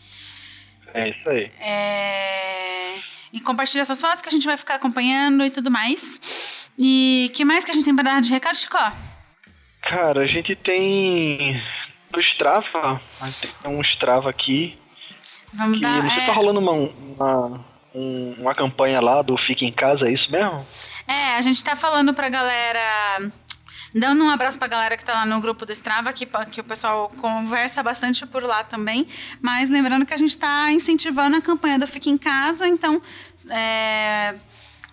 É isso aí. É... E compartilha suas fotos que a gente vai ficar acompanhando e tudo mais. E que mais que a gente tem pra dar de recado, Chico? Cara, a gente tem do Strava, tem um Strava aqui. Vamos que, dar. Não sei é... tá rolando uma, uma, uma campanha lá do Fique em Casa, é isso mesmo? É, a gente tá falando pra galera Dando um abraço pra galera que tá lá no grupo do Strava, que, que o pessoal conversa bastante por lá também. Mas lembrando que a gente tá incentivando a campanha do Fique em Casa, então. É,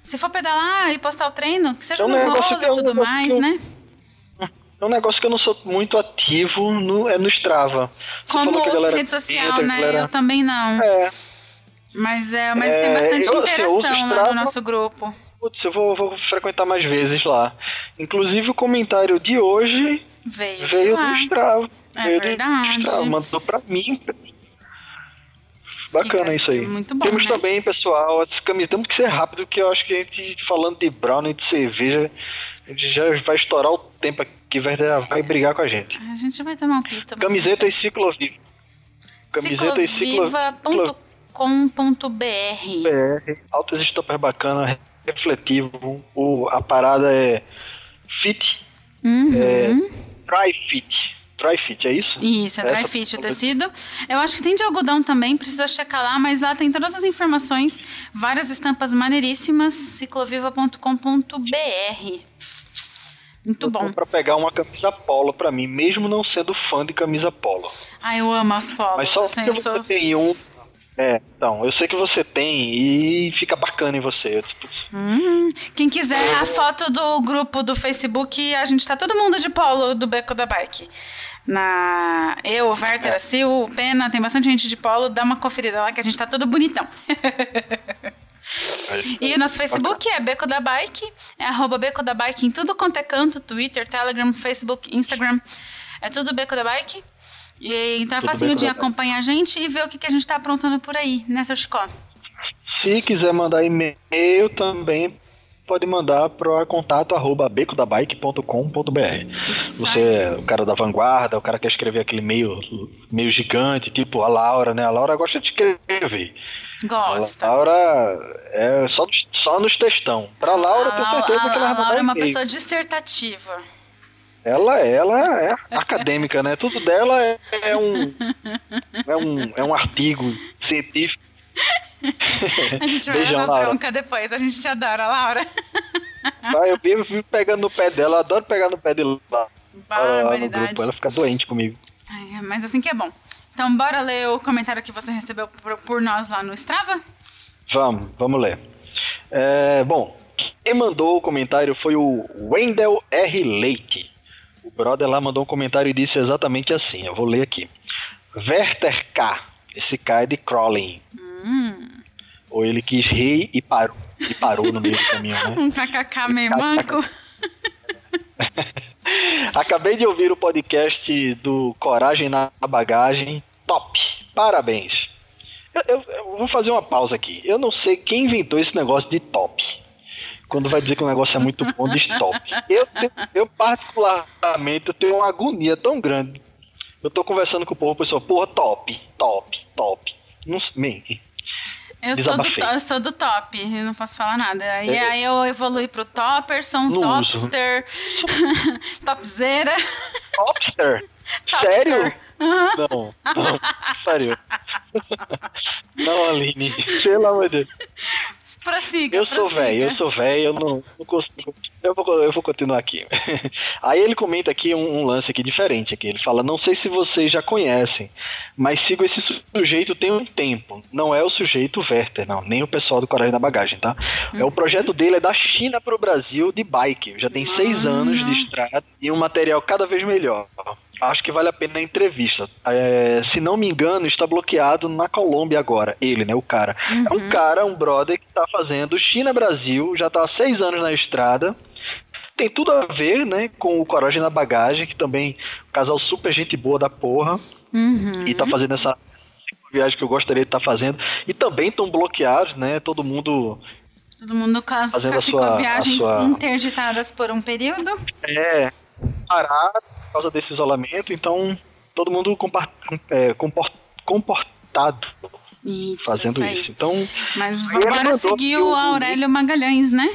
se for pedalar e postar o treino, que seja é um no rolo e tudo mais, eu... né? É um negócio que eu não sou muito ativo no, é no Strava. Como rede social, né? Galera... Eu também não. É. Mas, é, mas é, tem bastante eu, interação assim, lá no nosso grupo. Putz, eu vou, vou, frequentar mais vezes lá. Inclusive o comentário de hoje veio, veio do Strava. É veio verdade. Do Strava, mandou pra mim. Bacana isso aí. Muito bom, Temos né? também, pessoal, as camisas. Temos que ser rápido, que eu acho que a gente, falando de brownie de cerveja, a gente já vai estourar o tempo aqui, vai, vai brigar com a gente. A gente vai tomar um pito. Camiseta e cicloviva. Camiseta e cicloviva.com.br BR, altas estampas bacanas, refletivo. O, a parada é fit. Uhum. É, dry fit. Dry fit, é isso? Isso, é dry Essa fit o tecido. Eu acho que tem de algodão também, precisa checar lá, mas lá tem todas as informações, várias estampas maneiríssimas, cicloviva.com.br. Muito eu bom. Para pegar uma camisa polo para mim, mesmo não sendo fã de camisa polo. Ah, eu amo as polos. Mas só assim, você sou... tem um é, então, eu sei que você tem e fica bacana em você. Hum, quem quiser a foto do grupo do Facebook, a gente tá todo mundo de polo do Beco da Bike. Na eu, o Werther, é. a Sil, o Pena, tem bastante gente de polo, dá uma conferida lá que a gente tá todo bonitão. e o nosso Facebook é Beco da Bike, é arroba Beco da Bike em tudo quanto é canto, Twitter, Telegram, Facebook, Instagram, é tudo Beco da Bike. E, então é facinho de acompanhar a gente e ver o que, que a gente está aprontando por aí, né, seu Chico? Se quiser mandar e-mail também, pode mandar para contato arroba becodabike.com.br. Você é o cara da vanguarda, o cara que quer escrever aquele meio, meio gigante, tipo a Laura, né? A Laura gosta de escrever. Gosta. A Laura é só, só nos textão. Pra Laura, eu tenho certeza a, que ela vai A Laura é uma pessoa dissertativa. Ela, ela é acadêmica, né? Tudo dela é, é, um, é, um, é um artigo científico. A gente vai Beijão, levar bronca depois, a gente te adora, Laura. Vai, eu vivo pegando no pé dela, adoro pegar no pé dela. Barbaridade. Ela fica doente comigo. Ai, mas assim que é bom. Então, bora ler o comentário que você recebeu por, por nós lá no Strava? Vamos, vamos ler. É, bom, quem mandou o comentário foi o Wendell R. Leite. O brother lá mandou um comentário e disse exatamente assim. Eu vou ler aqui. Werther K. Esse K é de crawling. Hum. Ou ele quis rir e parou, e parou no meio do caminho, né? Um kkk meio manco. Acabei de ouvir o podcast do Coragem na Bagagem. Top! Parabéns! Eu, eu, eu, vou fazer uma pausa aqui. Eu não sei quem inventou esse negócio de top. Quando vai dizer que o negócio é muito bom, diz top. Eu, eu particularmente, eu tenho uma agonia tão grande. Eu tô conversando com o povo, o pessoal, porra, top, top, top. Não, man, eu sou, do, eu sou do top, eu não posso falar nada. E é. aí eu evolui pro Topperson, Topster, Topzera. Topster? Sério? Uhum. Não, não, sério. não, Aline, pelo amor de Deus. Prossiga, eu sou velho, eu sou velho, eu não, não consigo. Eu vou, eu vou continuar aqui. Aí ele comenta aqui um, um, lance aqui diferente. Aqui. Ele fala: Não sei se vocês já conhecem, mas sigo esse sujeito tem um tempo. Não é o sujeito Werther, não, nem o pessoal do Coragem da Bagagem, tá? É o projeto dele é da China para o Brasil de bike. Já tem seis anos de estrada e um material cada vez melhor acho que vale a pena a entrevista. É, se não me engano, está bloqueado na Colômbia agora. Ele, né? O cara. Uhum. É um uhum. cara, um brother que está fazendo China-Brasil, já está há seis anos na estrada. Tem tudo a ver, né, com o Coragem na Bagagem, que também um casal super gente boa da porra. Uhum. E tá fazendo essa viagem que eu gostaria de estar tá fazendo. E também estão bloqueados, né? Todo mundo Todo mundo com as, com as sua, viagens sua... interditadas por um período? É, parado por causa desse isolamento, então todo mundo é, comportado isso, fazendo isso, isso. Então, Mas agora seguiu o Aurélio Magalhães, né?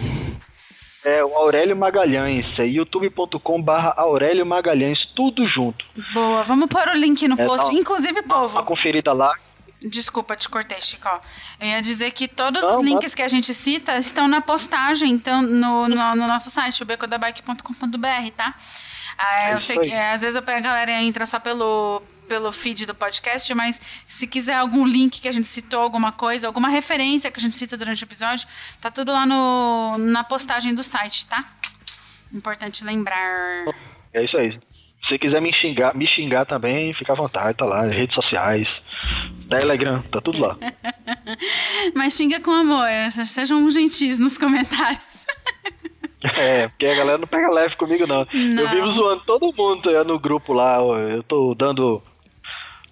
É, o Aurélio Magalhães, é youtube.com barra Aurélio Magalhães, tudo junto. Boa, vamos pôr o link no é, post, inclusive, povo. Uma conferida lá. Desculpa, te cortei, Chico. Eu ia dizer que todos Não, os links mas... que a gente cita estão na postagem, então, no, no, no nosso site, o becodabike.com.br, tá? Ah, eu sei que é, às vezes a galera entra só pelo, pelo feed do podcast, mas se quiser algum link que a gente citou, alguma coisa, alguma referência que a gente cita durante o episódio, tá tudo lá no, na postagem do site, tá? Importante lembrar. É isso aí. Se quiser me xingar, me xingar também, fica à vontade, tá lá, redes sociais, Telegram, tá tudo lá. Mas xinga com amor, sejam gentis nos comentários. É, porque a galera não pega leve comigo, não. não. Eu vivo zoando todo mundo é, no grupo lá. Eu tô dando.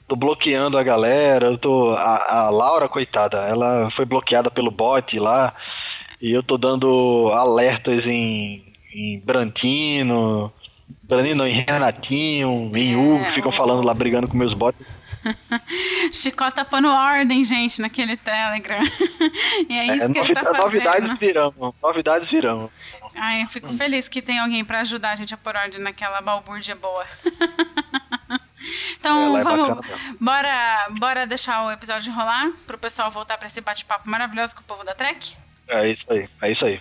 tô bloqueando a galera. Eu tô. A, a Laura, coitada, ela foi bloqueada pelo bot lá. E eu tô dando alertas em, em Brantino. Brantino, em Renatinho, em Hugo, é, ficam falando lá, brigando com meus bots. Chicó tá pondo ordem, gente, naquele Telegram. e é isso é, que ele tá fazendo. Novidades virão, novidades virão. Ai, eu fico hum. feliz que tem alguém para ajudar a gente a pôr ordem naquela balbúrdia boa. então, é vamos, bora, bora deixar o episódio rolar pro pessoal voltar para esse bate-papo maravilhoso com o povo da Trek? É isso aí, é isso aí.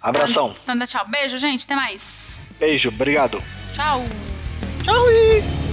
Abração. Então, então tchau. Beijo, gente. Até mais. Beijo, obrigado. Tchau. Tchau. E...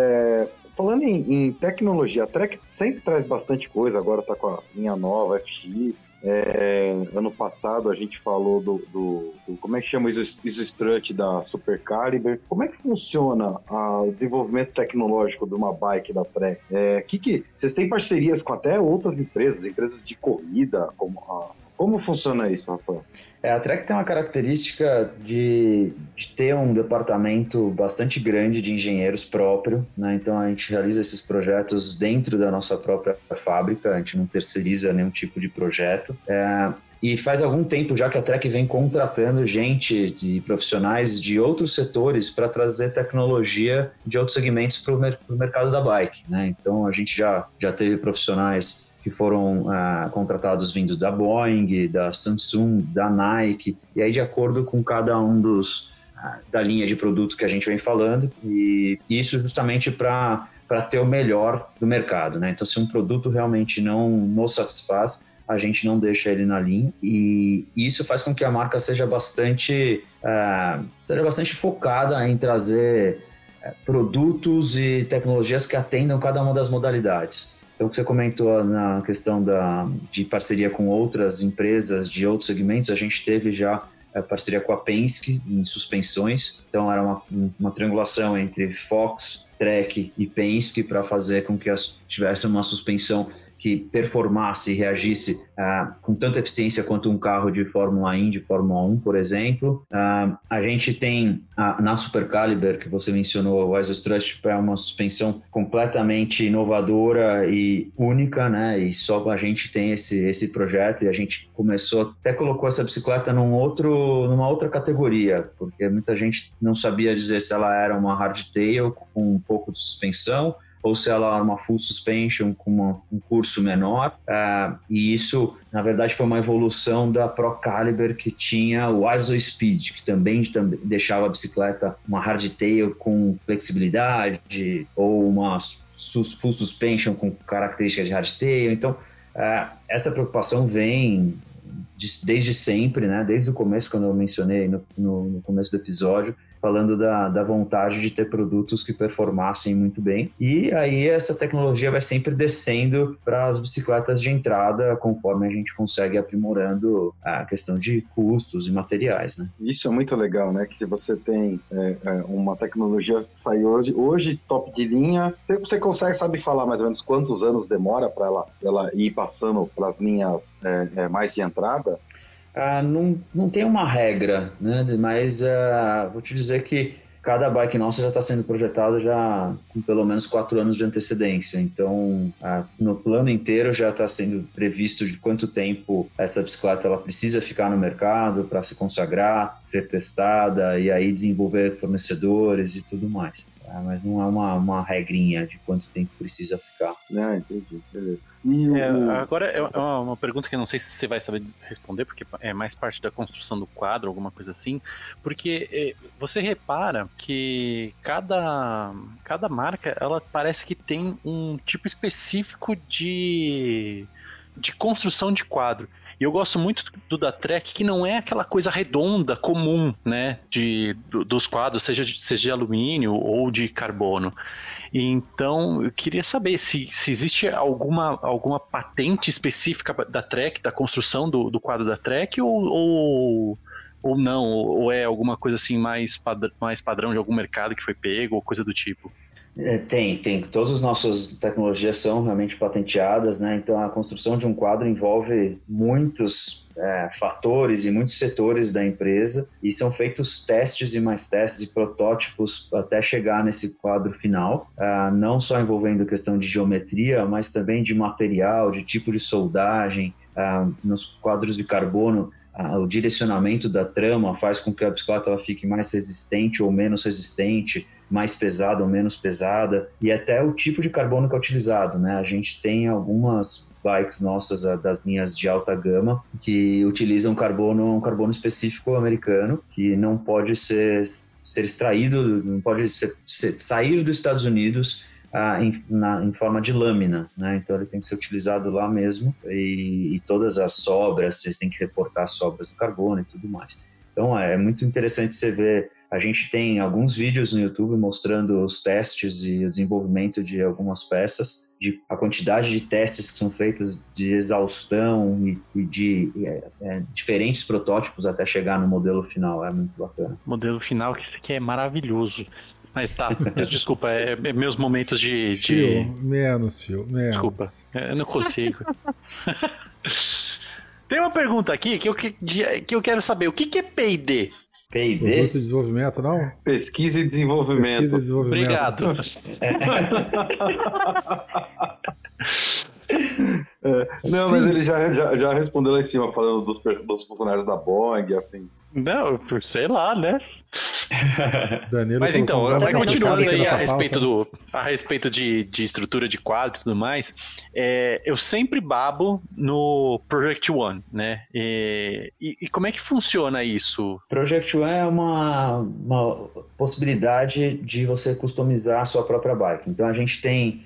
É, falando em, em, tecnologia, a Trek sempre traz bastante coisa, agora tá com a linha nova, FX. É, ano passado a gente falou do, do, do como é que chama o Isostrut da Super Caliber. Como é que funciona a, o desenvolvimento tecnológico de uma bike da Trek? É, que que, vocês têm parcerias com até outras empresas, empresas de corrida, como a como funciona isso, Rafael? É, a Trek tem uma característica de, de, ter um departamento bastante grande de engenheiros próprio, né? então a gente realiza esses projetos dentro da nossa própria fábrica, a gente não terceiriza nenhum tipo de projeto. É, e faz algum tempo já que a Trek vem contratando gente de profissionais de outros setores para trazer tecnologia de outros segmentos para o mer mercado da bike. Né? Então a gente já, já teve profissionais que foram ah, contratados vindo da Boeing, da Samsung, da Nike, e aí de acordo com cada um dos ah, da linha de produtos que a gente vem falando, e isso justamente para para ter o melhor do mercado, né? Então, se um produto realmente não nos satisfaz, a gente não deixa ele na linha e isso faz com que a marca seja bastante uh, seja bastante focada em trazer uh, produtos e tecnologias que atendam cada uma das modalidades. Então, o que você comentou na questão da, de parceria com outras empresas de outros segmentos, a gente teve já a parceria com a Penske em suspensões. Então era uma, uma triangulação entre Fox, Trek e Penske para fazer com que as, tivesse uma suspensão que performasse e reagisse uh, com tanta eficiência quanto um carro de Fórmula de Fórmula 1, por exemplo. Uh, a gente tem uh, na Super Caliber, que você mencionou, o Isos Trust, é uma suspensão completamente inovadora e única, né? E só a gente tem esse, esse projeto e a gente começou, até colocou essa bicicleta num outro, numa outra categoria, porque muita gente não sabia dizer se ela era uma hardtail com um pouco de suspensão ou se ela é uma full suspension com uma, um curso menor. Uh, e isso, na verdade, foi uma evolução da Pro Caliber que tinha o ISO Speed, que também, também deixava a bicicleta uma hardtail com flexibilidade ou uma full suspension com características de hardtail. Então, uh, essa preocupação vem desde sempre, né? Desde o começo, quando eu mencionei no, no, no começo do episódio, falando da, da vontade de ter produtos que performassem muito bem. E aí essa tecnologia vai sempre descendo para as bicicletas de entrada, conforme a gente consegue aprimorando a questão de custos e materiais, né? Isso é muito legal, né? Que se você tem é, é, uma tecnologia que sai hoje, hoje top de linha, você consegue, sabe falar mais ou menos quantos anos demora para ela, ela ir passando para as linhas é, é, mais de entrada? Ah, não, não tem uma regra, né? Mas ah, vou te dizer que cada bike nossa já está sendo projetado já com pelo menos quatro anos de antecedência. Então, ah, no plano inteiro já está sendo previsto de quanto tempo essa bicicleta ela precisa ficar no mercado para se consagrar, ser testada e aí desenvolver fornecedores e tudo mais. Ah, mas não é uma, uma regrinha de quanto tempo precisa ficar. Ah, entendi. Beleza. É, agora é uma, uma, pergunta que eu não sei se você vai saber responder, porque é mais parte da construção do quadro, alguma coisa assim. Porque é, você repara que cada, cada marca ela parece que tem um tipo específico de, de construção de quadro. E eu gosto muito do da Trek, que não é aquela coisa redonda, comum, né? De, do, dos quadros, seja de, seja de alumínio ou de carbono. Então, eu queria saber se, se existe alguma, alguma patente específica da Trek, da construção do, do quadro da Trek, ou, ou, ou não, ou é alguma coisa assim mais, padr mais padrão de algum mercado que foi pego, ou coisa do tipo. É, tem, tem. Todas as nossas tecnologias são realmente patenteadas, né? Então a construção de um quadro envolve muitos é, fatores e muitos setores da empresa e são feitos testes e mais testes e protótipos até chegar nesse quadro final, uh, não só envolvendo questão de geometria, mas também de material, de tipo de soldagem. Uh, nos quadros de carbono o direcionamento da trama faz com que a bicicleta ela fique mais resistente ou menos resistente, mais pesada ou menos pesada, e até o tipo de carbono que é utilizado, né? A gente tem algumas bikes nossas das linhas de alta gama que utilizam carbono, um carbono específico americano, que não pode ser, ser extraído, não pode ser, ser, sair dos Estados Unidos ah, em, na, em, forma de lâmina, né? Então ele tem que ser utilizado lá mesmo e, e, todas as sobras, vocês têm que reportar as sobras do carbono e tudo mais. Então é muito interessante você ver. A gente tem alguns vídeos no YouTube mostrando os testes e o desenvolvimento de algumas peças, de a quantidade de testes que são feitos de exaustão e, e de é, é, diferentes protótipos até chegar no modelo final. É muito bacana. Modelo final que isso aqui é maravilhoso. Mas tá, desculpa, é, é, meus momentos de. de... Fio, menos, fio, menos. Desculpa, é, eu não consigo. Tem uma pergunta aqui que eu, que, que eu quero saber: o que, que é PD? PD? Produto de desenvolvimento, não? Pesquisa e desenvolvimento. Pesquisa e desenvolvimento. Obrigado. É, não, Sim. mas ele já, já, já, respondeu lá em cima, falando dos, dos funcionários da Boeing afins. Não, sei lá, né? Danilo Mas então, vai continuando aí a respeito, do, a respeito de, de estrutura de quadro e tudo mais, é, eu sempre babo no Project One, né? E, e, e, como é que funciona isso? Project One é uma, uma possibilidade de você customizar a sua própria bike. Então a gente tem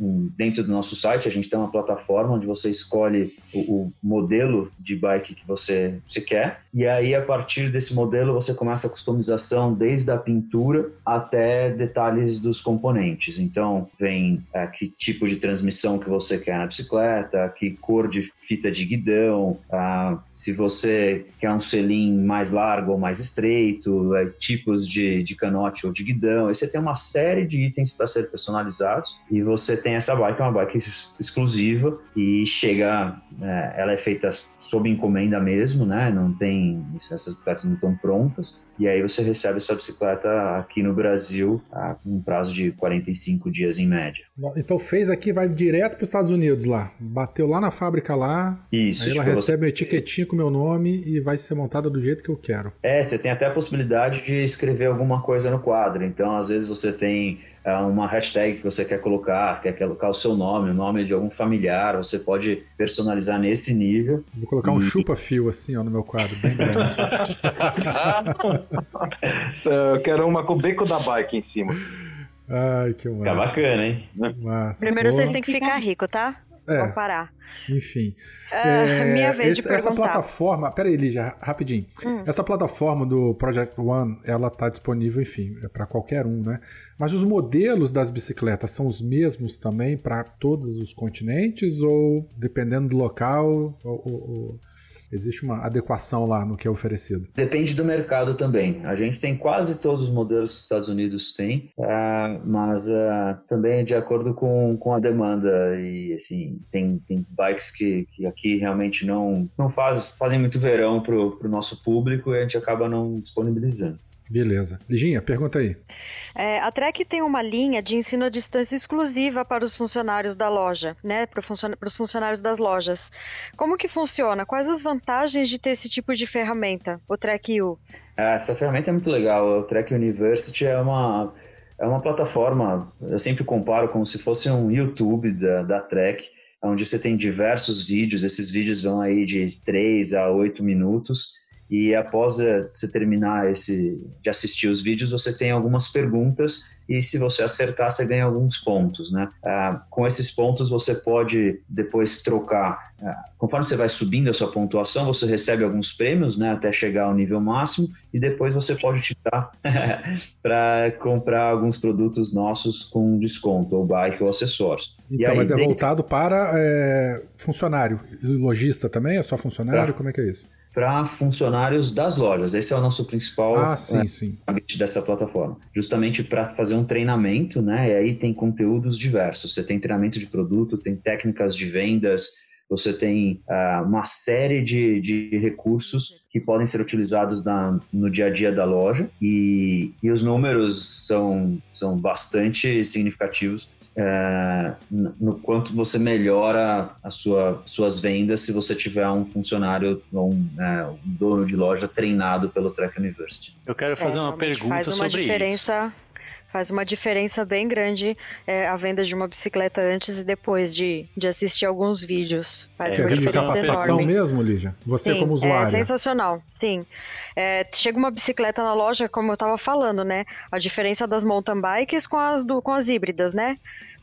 um, dentro do nosso site, a gente tem uma plataforma onde você escolhe o, o, modelo de bike que você, você quer, e aí a partir desse modelo você começa a customização desde a pintura até detalhes dos componentes. Então, vem é, que tipo de transmissão que você quer na bicicleta, que cor de fita de guidão, ah, se você quer um selim mais largo ou mais estreito, é, tipos de, de canote ou de guidão. Você tem uma série de itens para ser personalizados e você tem essa bike, uma bike exclusiva e chega, é, ela é feita sob encomenda mesmo, né? Não tem, essas bicicletas não estão prontas e aí você recebe essa bicicleta aqui no Brasil a um prazo de 45 dias em média. Então fez aqui, vai direto para os Estados Unidos lá, bateu lá na fábrica lá, Isso, aí ela tipo, recebe você... uma etiquetinha com o meu nome e vai ser montada do jeito que eu quero. É, você tem até a possibilidade de escrever alguma coisa no quadro, então às vezes você tem é, uma hashtag que você quer colocar, quer colocar o seu nome, o nome de algum familiar, você pode personalizar nesse nível. Vou colocar um chupa-fio assim ó, no meu quadro, bem grande. eu quero uma com o beco da bike em cima. Ai, que massa. Tá bacana, hein? Massa. Primeiro vocês têm que ficar rico, tá? É. Vou parar. Enfim. Uh, é, minha vez esse, de Essa plataforma, pera aí, Lígia, rapidinho. Hum. Essa plataforma do Project One, ela tá disponível, enfim, é para qualquer um, né? Mas os modelos das bicicletas são os mesmos também para todos os continentes ou dependendo do local, ou, ou, existe uma adequação lá no que é oferecido? Depende do mercado também. A gente tem quase todos os modelos que os Estados Unidos têm, uh, mas uh, também de acordo com, com a demanda. E assim, tem, tem bikes que, que aqui realmente não, não faz, fazem muito verão para o nosso público e a gente acaba não disponibilizando. Beleza. Liginha, pergunta aí. É, a Trek tem uma linha de ensino à distância exclusiva para os funcionários da loja, né? Para, os funcionários das lojas. Como que funciona? Quais as vantagens de ter esse tipo de ferramenta, o Trek U? É, essa ferramenta é muito legal. O Trek University é uma é uma plataforma. Eu sempre comparo como se fosse um YouTube da, da Trek, onde você tem diversos vídeos. Esses vídeos vão aí de 3 a 8 minutos e após eh, você terminar esse de assistir os vídeos, você tem algumas perguntas e se você acertar, você ganha alguns pontos, né? Ah, com esses pontos, você pode depois trocar. Ah, conforme você vai subindo a sua pontuação, você recebe alguns prêmios, né? Até chegar ao nível máximo e depois você pode utilizar para comprar alguns produtos nossos com desconto, ou bike ou acessórios. Então, aí, mas é voltado para é, funcionário, lojista também? É só funcionário? Pra... Como é que é isso? Para funcionários das lojas. Esse é o nosso principal ah, sim, é, sim. dessa plataforma. Justamente para fazer um treinamento, né? E aí tem conteúdos diversos. Você tem treinamento de produto, tem técnicas de vendas, você tem uh, uma série de, de recursos que podem ser utilizados na, no dia a dia da loja e, e os números são, são bastante significativos uh, no quanto você melhora as sua, suas vendas se você tiver um funcionário ou um, uh, um dono de loja treinado pelo Trek University. Eu quero fazer é, uma pergunta faz uma sobre diferença... isso faz uma diferença bem grande é, a venda de uma bicicleta antes e depois de, de assistir alguns vídeos. Faz é, uma vídeo capacitação mesmo, Lígia? Você sim, como usuário. É sensacional, sim. É, chega uma bicicleta na loja, como eu estava falando, né? A diferença das mountain bikes com as, do, com as híbridas, né?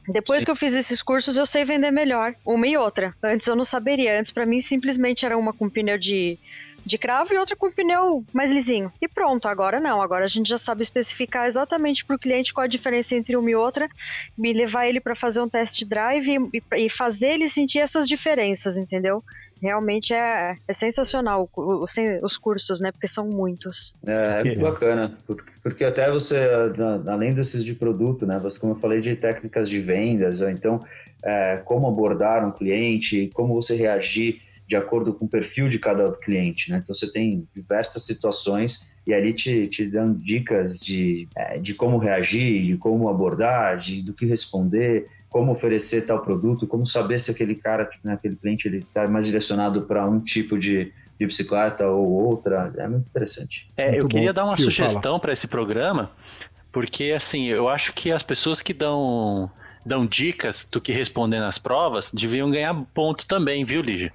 Depois Sim. que eu fiz esses cursos, eu sei vender melhor, uma e outra. Antes eu não saberia. Antes, para mim, simplesmente era uma com pneu de de cravo e outra com pneu mais lisinho. E pronto, agora não. Agora a gente já sabe especificar exatamente para o cliente qual a diferença entre uma e outra, me levar ele para fazer um test drive e, e, fazer ele sentir essas diferenças, entendeu? Realmente é, é sensacional os, os cursos, né? Porque são muitos. É, é muito bacana, porque, porque até você, além desses de produto, né? Você, como eu falei, de técnicas de vendas, então é, como abordar um cliente, como você reagir de acordo com o perfil de cada cliente, né? Então você tem diversas situações e ali te, te dão dicas de, é, de como reagir, de como abordar, de, do que responder, como oferecer tal produto, como saber se aquele cara, né, aquele cliente, ele está mais direcionado para um tipo de, de bicicleta ou outra. É muito interessante. É, muito eu queria dar uma Fio, sugestão para esse programa, porque assim, eu acho que as pessoas que dão dão dicas do que responder nas provas deviam ganhar ponto também, viu, Lígia?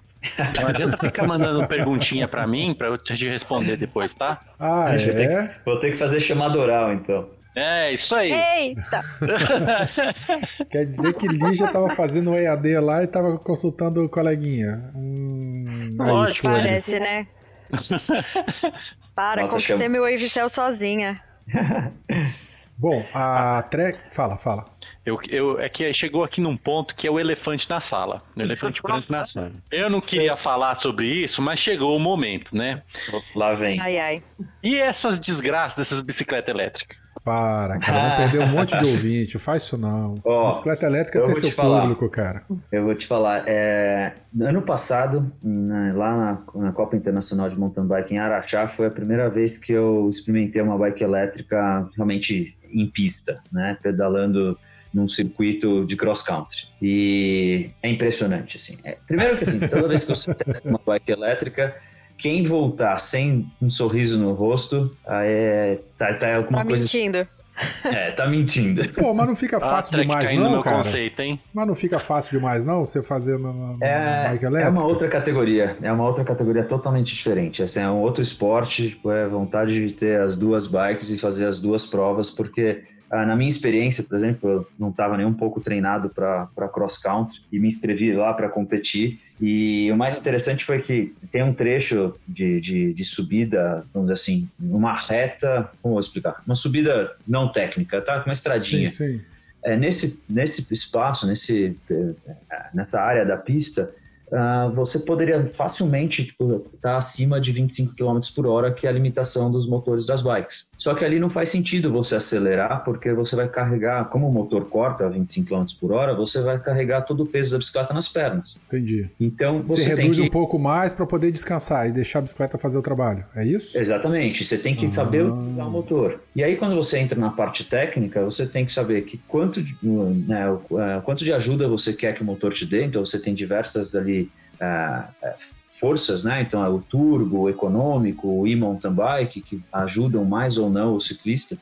Não adianta ficar mandando perguntinha pra mim pra eu te responder depois, tá? Ah, é? Vou ter, que, vou ter que fazer chamada oral, então. É, isso aí. Eita! Quer dizer que Lígia tava fazendo o EAD lá e tava consultando o coleguinha. Hum, Lógico, Parece, né? Para, Nossa, conquistei chama- meu Wavecell sozinha. Bom, a Tre... Fala, fala. Eu, eu, é que chegou aqui num ponto que é o elefante na sala. O elefante branco na sala. Eu não queria falar sobre isso, mas chegou o momento, né? Lá vem. Ai, ai. E essas desgraças dessas bicicletas elétricas? Para, cara. Perder um monte de ouvinte. Faz isso não. Bicicleta elétrica tem seu falar. público, cara. Eu vou te falar, é, ano passado, né, lá na, na Copa Internacional de Mountain Bike em Araxá, foi a primeira vez que eu experimentei uma bike elétrica realmente em pista, né, pedalando num circuito de cross country. E é impressionante, assim. É, primeiro que assim, toda vez que você testa uma bike elétrica, quem voltar sem um sorriso no rosto, aí é, tá, tá alguma Tá coisa. mentindo. É, tá mentindo. Pô, mas não fica fácil ah, demais não, cara. conceito, hein? Mas não fica fácil demais não, você fazer na, na, É, bike é uma outra categoria, é uma outra categoria totalmente diferente. Assim, é um outro esporte, tipo, é vontade de ter as duas bikes e fazer as duas provas, porque na minha experiência, por exemplo, eu não estava nem um pouco treinado para cross country e me inscrevi lá para competir. E o mais interessante foi que tem um trecho de, de, de subida, vamos dizer assim, uma reta, como eu vou explicar? Uma subida não técnica, tá? Uma estradinha. Sim, sim. É, nesse, nesse espaço, nesse, eh, nessa área da pista, ah, você poderia facilmente estar tá acima de 25 km por hora, que é a limitação dos motores das bikes. Só que ali não faz sentido você acelerar, porque você vai carregar, como o motor corta a 25 km por hora, você vai carregar todo o peso da bicicleta nas pernas. Entendi. Então Você, você, reduz que. um pouco mais para poder descansar e deixar a bicicleta fazer o trabalho. É isso? Exatamente, você tem que Ah. saber utilizar o motor. E aí, quando você entra na parte técnica, você tem que saber que quanto de, né, eh, quanto de ajuda você quer que o motor te dê. Então, você tem diversas ali ah, forças, né? Então, é o turbo, o econômico, o e-mountain bike, que ajudam mais ou não o ciclista.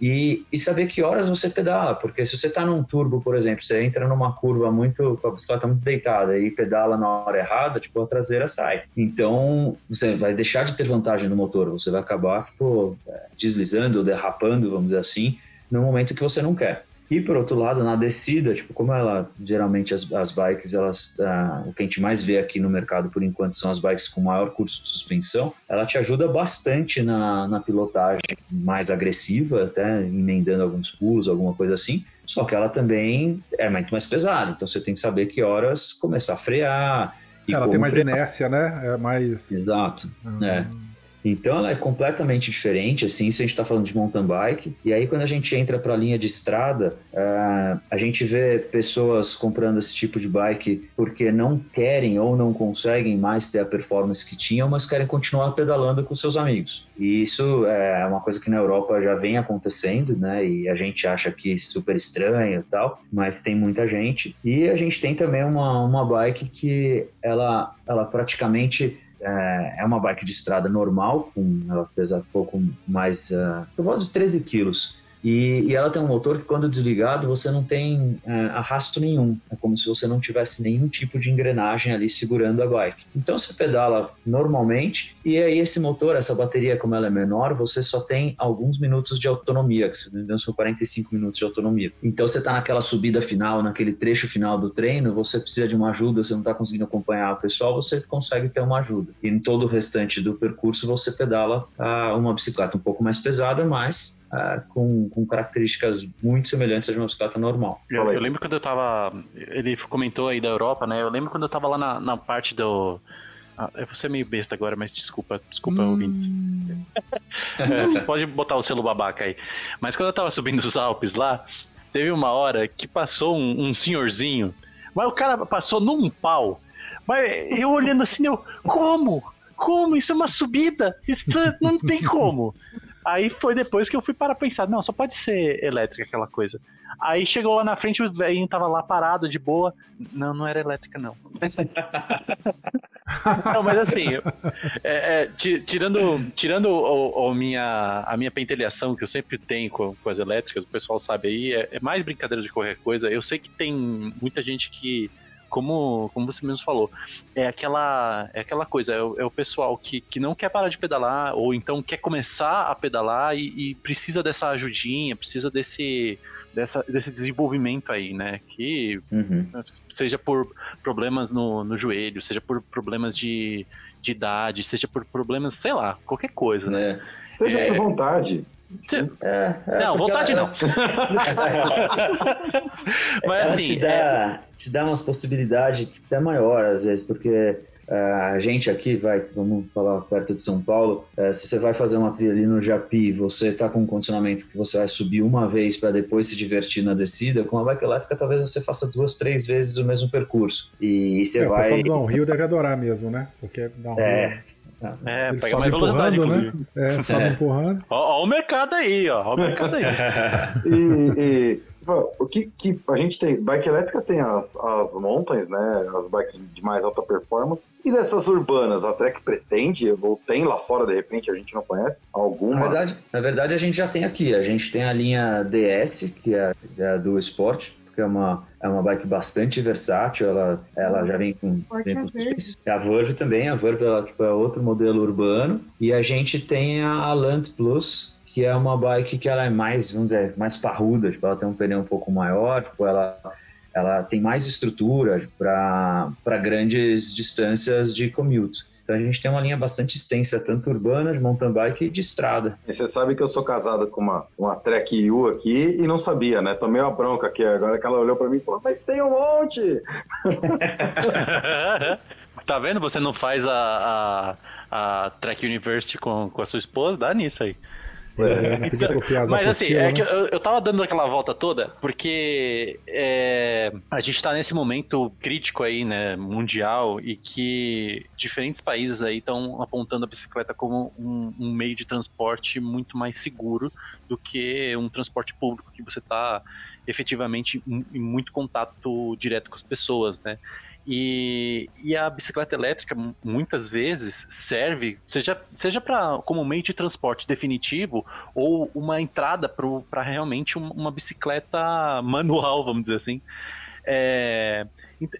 E, e saber que horas você pedala, porque se você está num turbo, por exemplo, você entra numa curva muito, com a bicicleta muito deitada e pedala na hora errada, tipo, a traseira sai. Então, você vai deixar de ter vantagem no motor, você vai acabar tipo, eh, deslizando derrapando, vamos dizer assim, no momento que você não quer. E por outro lado, na descida, tipo, como ela geralmente as, as bikes, elas ah, o que a gente mais vê aqui no mercado por enquanto são as bikes com maior curso de suspensão, ela te ajuda bastante na, na pilotagem mais agressiva, até emendando alguns pulos, alguma coisa assim. Só que ela também é muito mais pesada, então você tem que saber que horas começar a frear. Ela tem mais frear. inércia, né? É mais. Exato. Ah, É. Então ela é completamente diferente, assim, se a gente está falando de mountain bike. E aí quando a gente entra para a linha de estrada, ah, a gente vê pessoas comprando esse tipo de bike porque não querem ou não conseguem mais ter a performance que tinham, mas querem continuar pedalando com seus amigos. E isso é uma coisa que na Europa já vem acontecendo, né? E a gente acha que super estranho e tal, mas tem muita gente. E a gente tem também uma, uma bike que ela, ela praticamente é, é uma bike de estrada normal, com, ela pesa pouco mais, uh, por volta de 13 quilos. E, e, ela tem um motor que, quando desligado, você não tem uh, arrasto nenhum. É como se você não tivesse nenhum tipo de engrenagem ali segurando a bike. Então você pedala normalmente, e aí esse motor, essa bateria, como ela é menor, você só tem alguns minutos de autonomia, que engano são 45 minutos de autonomia. Então você está naquela subida final, naquele trecho final do treino, você precisa de uma ajuda, você não está conseguindo acompanhar o pessoal, você consegue ter uma ajuda. E em todo o restante do percurso você pedala uh, uma bicicleta um pouco mais pesada, mas Uh, com, com, características muito semelhantes a de uma bicicleta normal. Eu, eu, lembro quando eu tava. Ele comentou aí da Europa, né? Eu lembro quando eu tava lá na, na parte do. Ah, eu vou ser meio besta agora, mas desculpa, desculpa, hum. ouvintes. Você pode botar o selo babaca aí. Mas quando eu tava subindo os Alpes lá, teve uma hora que passou um, um senhorzinho, mas o cara passou num pau. Mas eu olhando assim, eu, como? Como? Isso é uma subida? Isso não tem como. Aí foi depois que eu fui para pensar, não, só pode ser elétrica aquela coisa. Aí chegou lá na frente, o velhinho tava lá parado, de boa. Não, não era elétrica, não. não, mas assim, é, é, tirando, tirando o, o minha, a minha pentelhação que eu sempre tenho com, com as elétricas, o pessoal sabe aí, é, é mais brincadeira de qualquer coisa. Eu sei que tem muita gente que como, como você mesmo falou, é aquela, é aquela coisa, é o, é o pessoal que, que não quer parar de pedalar, ou então quer começar a pedalar e, e precisa dessa ajudinha, precisa desse, dessa, desse desenvolvimento aí, né? Que uhum. seja por problemas no, no joelho, seja por problemas de, de idade, seja por problemas, sei lá, qualquer coisa, né? É. Seja é... por vontade. É, é, não, vontade não. Mas assim. Te dá, é... te dá umas possibilidades até maior, às vezes, porque a gente aqui vai, vamos falar perto de São Paulo, se você vai fazer uma trilha ali no Japi, você está com um condicionamento que você vai subir uma vez para depois se divertir na descida, com a bike elétrica talvez você faça duas, três vezes o mesmo percurso. E, você é, vai. O pessoal do downhill deve adorar mesmo, né? Porque downhill. É. É, Ele pega mais velocidade, inclusive. Né? É, sobe é. empurrando. Ó, ó, o mercado aí, ó. ó o mercado aí. e, e, o que, que a gente tem? Bike elétrica tem as, as mountains, né? As bikes de mais alta performance. E dessas urbanas, a Trek pretende, ou tem lá fora, de repente, a gente não conhece? Alguma? Na verdade, na verdade a gente já tem aqui. A gente tem a linha DS, que é, é a do esporte que é uma, é uma bike bastante versátil, ela, ela já vem com... Vem com a Verve também, a Verve ela, tipo, é outro modelo urbano, e a gente tem a Land Plus, que é uma bike que ela é mais, vamos dizer, mais parruda, tipo, ela tem um pneu um pouco maior, tipo, ela, ela tem mais estrutura para grandes distâncias de commute. Então a gente tem uma linha bastante extensa, tanto urbana, de mountain bike e de estrada. E você sabe que eu sou casado com uma, uma Trek U aqui e não sabia, né? Tomei uma bronca aqui agora que ela olhou para mim e falou, mas tem um monte! tá vendo? Você não faz a, a, a Trek University com, com a sua esposa? Dá nisso aí. É, não podia copiar Mas assim, é né? que eu, eu tava dando aquela volta toda porque é, a gente tá nesse momento crítico aí, né, mundial, e que diferentes países aí estão apontando a bicicleta como um, um, meio de transporte muito mais seguro do que um transporte público que você tá efetivamente em, em muito contato direto com as pessoas, né? E, e a bicicleta elétrica muitas vezes serve, seja, seja pra, como meio de transporte definitivo ou uma entrada para realmente uma bicicleta manual, vamos dizer assim. É,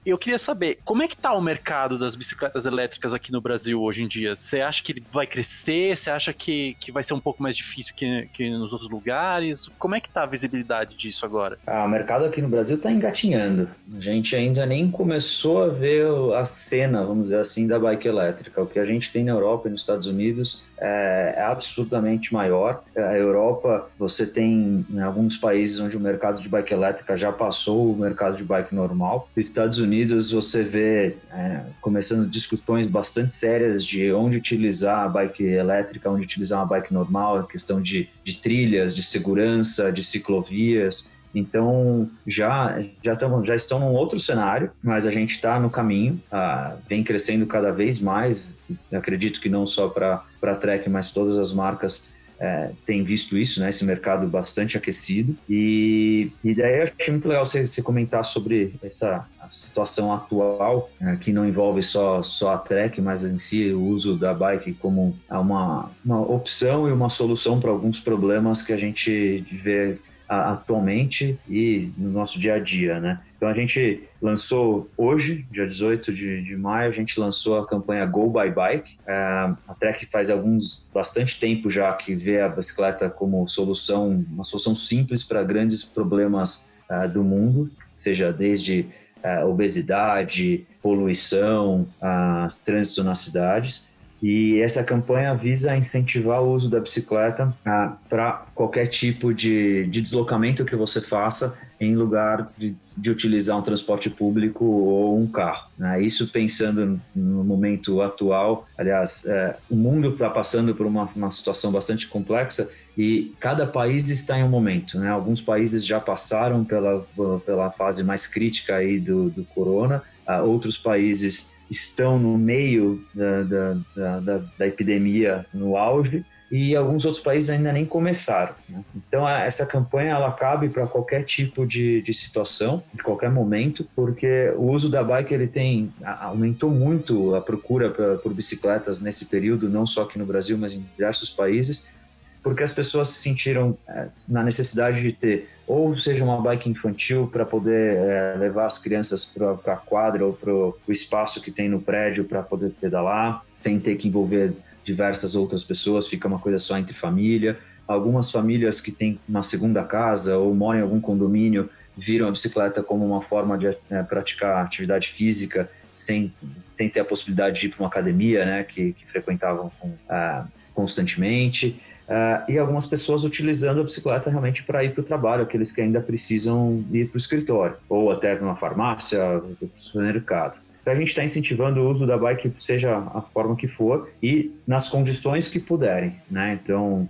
eu queria saber, como é que tá o mercado das bicicletas elétricas aqui no Brasil hoje em dia? Você acha que ele vai crescer? Você acha que, que vai ser um pouco mais difícil que, que nos outros lugares? Como é que tá a visibilidade disso agora? Ah, o mercado aqui no Brasil está engatinhando. A gente ainda nem começou a ver a cena, vamos dizer assim, da bike elétrica. O que a gente tem na Europa e nos Estados Unidos é, é absurdamente maior. A Europa, você tem em alguns países onde o mercado de bike elétrica já passou o mercado de bike normal. Estados Estados Unidos você vê é, começando discussões bastante sérias de onde utilizar a bike elétrica, onde utilizar uma bike normal, a questão de, de trilhas, de segurança, de ciclovias. Então já já, tamo, já estão num outro cenário, mas a gente está no caminho, ah, vem crescendo cada vez mais. Acredito que não só para a Trek, mas todas as marcas é, tem visto isso, né, esse mercado bastante aquecido. E, e daí eu achei muito legal você, você comentar sobre essa situação atual, é, que não envolve só, só a Trek, mas em si o uso da bike como uma, uma opção e uma solução para alguns problemas que a gente vê atualmente e no nosso dia a dia, né? Então a gente lançou hoje, dia 18 de, de maio, a gente lançou a campanha Go by Bike. É, a Trek faz alguns bastante tempo já que vê a bicicleta como solução, uma solução simples para grandes problemas uh, do mundo, seja desde uh, obesidade, poluição, uh, trânsito nas cidades. E essa campanha visa incentivar o uso da bicicleta ah, para qualquer tipo de, de deslocamento que você faça em lugar de, de utilizar um transporte público ou um carro. Né? Isso pensando no momento atual, aliás, é, o mundo está passando por uma, uma situação bastante complexa e cada país está em um momento. Né? Alguns países já passaram pela, pela fase mais crítica aí do, do corona, uh, outros países estão no meio da, da, da, da, epidemia no auge e alguns outros países ainda nem começaram. Né? Então essa campanha ela cabe para qualquer tipo de, de situação, de qualquer momento, porque o uso da bike ele tem aumentou muito a procura por, por bicicletas nesse período, não só aqui no Brasil, mas em diversos países. Porque as pessoas se sentiram é, na necessidade de ter ou seja uma bike infantil para poder é, levar as crianças para a quadra ou para o espaço que tem no prédio para poder pedalar, sem ter que envolver diversas outras pessoas, fica uma coisa só entre família. Algumas famílias que têm uma segunda casa ou moram em algum condomínio viram a bicicleta como uma forma de é, praticar atividade física sem, sem ter a possibilidade de ir para uma academia, né, que, que frequentavam com, ah, constantemente. Uh, e algumas pessoas utilizando a bicicleta realmente para ir para o trabalho, aqueles que ainda precisam ir para o escritório, ou até para uma farmácia, para o supermercado. Então a gente está incentivando o uso da bike, seja a forma que for, e nas condições que puderem. Né? Então,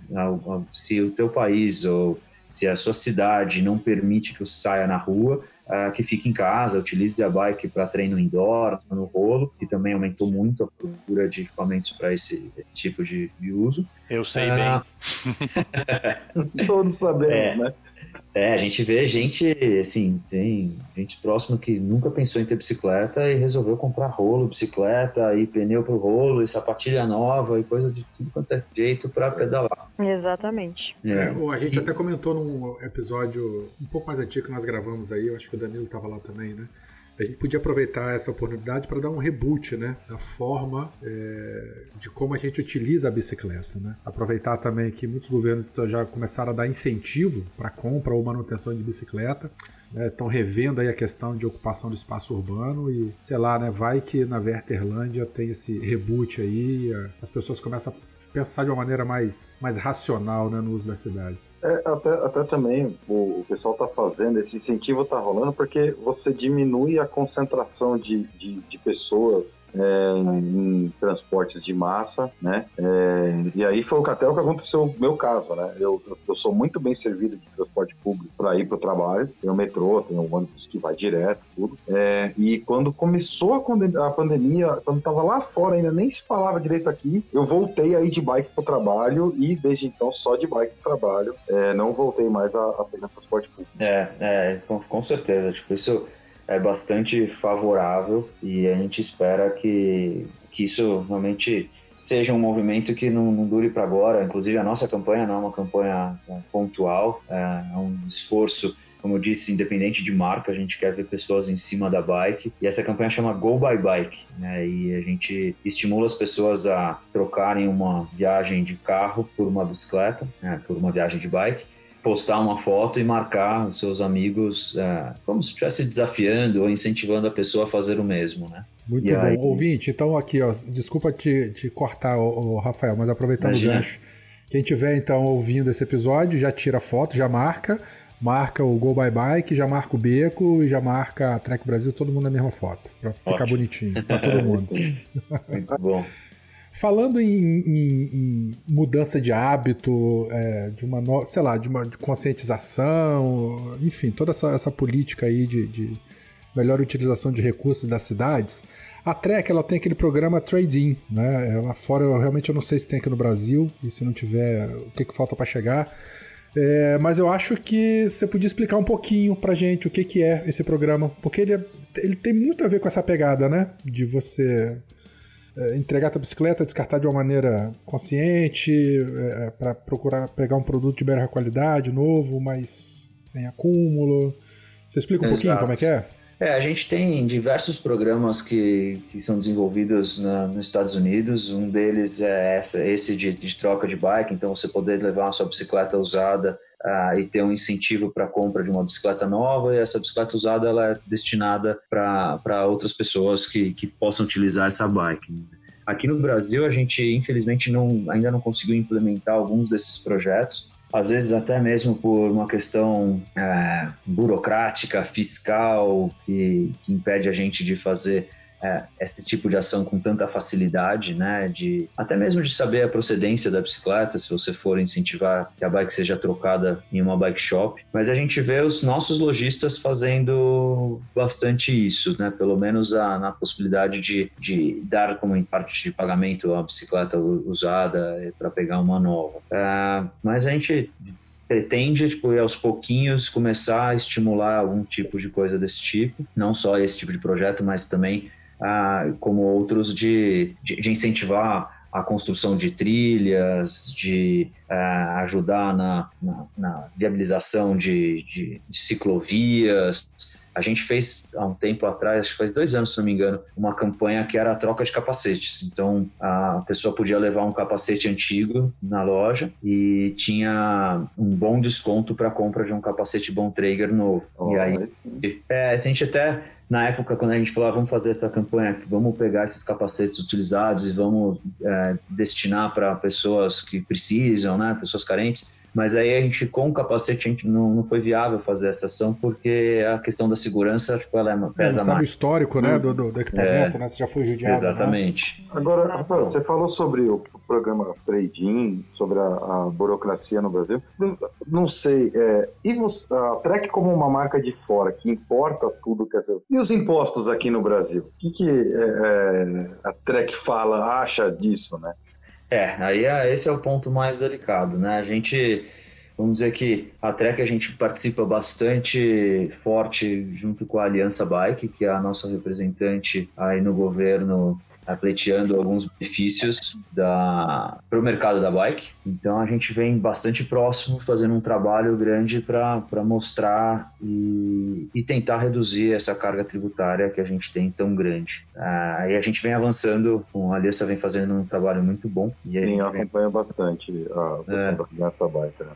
se o teu país ou se a sua cidade não permite que você saia na rua, uh, que fique em casa, utilize a bike para treino indoor, no rolo, que também aumentou muito a procura de equipamentos para esse, esse, tipo de, de, uso. Eu sei uh, bem. Todos sabemos, é. né? É, a gente vê gente, assim, tem gente próxima que nunca pensou em ter bicicleta e resolveu comprar rolo, bicicleta e pneu pro rolo e sapatilha nova e coisa de tudo quanto é jeito para pedalar. Exatamente. É. É, a gente até comentou num episódio um pouco mais antigo que nós gravamos aí, eu acho que o Danilo tava lá também, né? A gente podia aproveitar essa oportunidade para dar um reboot, né, da forma é, de como a gente utiliza a bicicleta, né? Aproveitar também que muitos governos já começaram a dar incentivo para compra ou manutenção de bicicleta, estão né? revendo aí a questão de ocupação do espaço urbano e sei lá, né, vai que na Verterlândia tem esse reboot aí, as pessoas começam a pensar de uma maneira mais, mais racional né, no uso das cidades. É, até, até também o, o pessoal está fazendo, esse incentivo está rolando porque você diminui a concentração de, de, de pessoas é, em transportes de massa, né? É, e aí foi até o que aconteceu no meu caso, né? Eu, eu sou muito bem servido de transporte público para ir para o trabalho, tem o metrô, tem o ônibus que vai direto, tudo. É, e quando começou a, pandemia, quando estava lá fora ainda nem se falava direito aqui, eu voltei aí de bike para o trabalho e desde então só de bike para o trabalho. É, não voltei mais a, a, pegar transporte público. É, é com, com certeza. Tipo, isso é bastante favorável e a gente espera que, que isso realmente seja um movimento que não, não dure para agora. Inclusive, a nossa campanha não é uma campanha é, pontual, é um esforço como eu disse, independente de marca, a gente quer ver pessoas em cima da bike. E essa campanha chama Go by Bike, né? E a gente estimula as pessoas a trocarem uma viagem de carro por uma bicicleta, né? por uma viagem de bike postar uma foto e marcar os seus amigos é, como se estivesse desafiando ou incentivando a pessoa a fazer o mesmo, né? Muito e bom. Aí... Ouvinte, então aqui, ó, desculpa te, te cortar, o Rafael, mas aproveitando Imagina. o gancho. Quem tiver então ouvindo esse episódio, já tira foto, já marca marca o Go Bye Bike, já marca o Beco e já marca a Trek Brasil, todo mundo na mesma foto, para ficar bonitinho para todo mundo. Muito bom. Falando em, em, em, mudança de hábito, é, de uma, no, sei lá, de uma de conscientização, enfim, toda essa, essa política aí de, de, melhor utilização de recursos das cidades, a Trek ela tem aquele programa Trade-in, né? Lá fora eu realmente eu não sei se tem aqui no Brasil e se não tiver, o que, que falta para chegar é, mas eu acho que você podia explicar um pouquinho pra gente o que, que é esse programa, porque ele, é, ele tem muito a ver com essa pegada, né? De você é, entregar a bicicleta, descartar de uma maneira consciente, é, para procurar pegar um produto de melhor qualidade, novo, mas sem acúmulo. Você explica um Exato. pouquinho como é que é? É, a gente tem diversos programas que, que são desenvolvidos na, nos Estados Unidos. Um deles é essa, esse de, de, troca de bike, então você poder levar a sua bicicleta usada uh, e ter um incentivo para a compra de uma bicicleta nova. E essa bicicleta usada ela é destinada para outras pessoas que, que possam utilizar essa bike. Aqui no Brasil, a gente infelizmente não, ainda não conseguiu implementar alguns desses projetos às vezes até mesmo por uma questão é, burocrática, fiscal, que, que impede a gente de fazer é, esse tipo de ação com tanta facilidade, né? De até mesmo de saber a procedência da bicicleta, se você for incentivar que a bike seja trocada em uma bike shop. Mas a gente vê os nossos lojistas fazendo bastante isso, né? Pelo menos a, na possibilidade de, de dar como em parte de pagamento a bicicleta usada para pegar uma nova. É, mas a gente pretende, tipo, aos pouquinhos começar a estimular algum tipo de coisa desse tipo, não só esse tipo de projeto, mas também ah, como outros de, de, de incentivar a construção de trilhas, de uh, ajudar na, na, na viabilização de, de, de, ciclovias. A gente fez há um tempo atrás, acho que faz dois anos, se não me engano, uma campanha que era a troca de capacetes. Então a pessoa podia levar um capacete antigo na loja e tinha um bom desconto para a compra de um capacete Bom Traeger novo. Oh, e aí, é, a gente até na época, quando a gente falou, ah, vamos fazer essa campanha, vamos pegar esses capacetes utilizados e vamos é, destinar para pessoas que precisam, né, pessoas carentes, mas aí a gente, com o capacete, a gente não, não foi viável fazer essa ação porque a questão da segurança, tipo, ela é, pesa é, sabe mais. o histórico, né, do, do, equipamento, é, né? Você já foi judiado. Né? Exatamente. Né? Agora, Rafael, você falou sobre o programa Trade-in, sobre a, a, burocracia no Brasil. Não sei, é, e você, a Trek como uma marca de fora, que importa tudo que é seu... E os impostos aqui no Brasil? O que, que é, é a Trek fala, acha disso, né? É, aí é, esse é o ponto mais delicado, né? A gente, vamos dizer que a Trek a gente participa bastante forte junto com a Aliança Bike, que é a nossa representante aí no governo pleiteando alguns benefícios para o mercado da bike. Então a gente vem bastante próximo, fazendo um trabalho grande para mostrar e, e, tentar reduzir essa carga tributária que a gente tem tão grande. Aí ah, a gente vem avançando, a Aliança vem fazendo um trabalho muito bom. E Sim, acompanha bastante a questão é, da Aliança Bike. Né?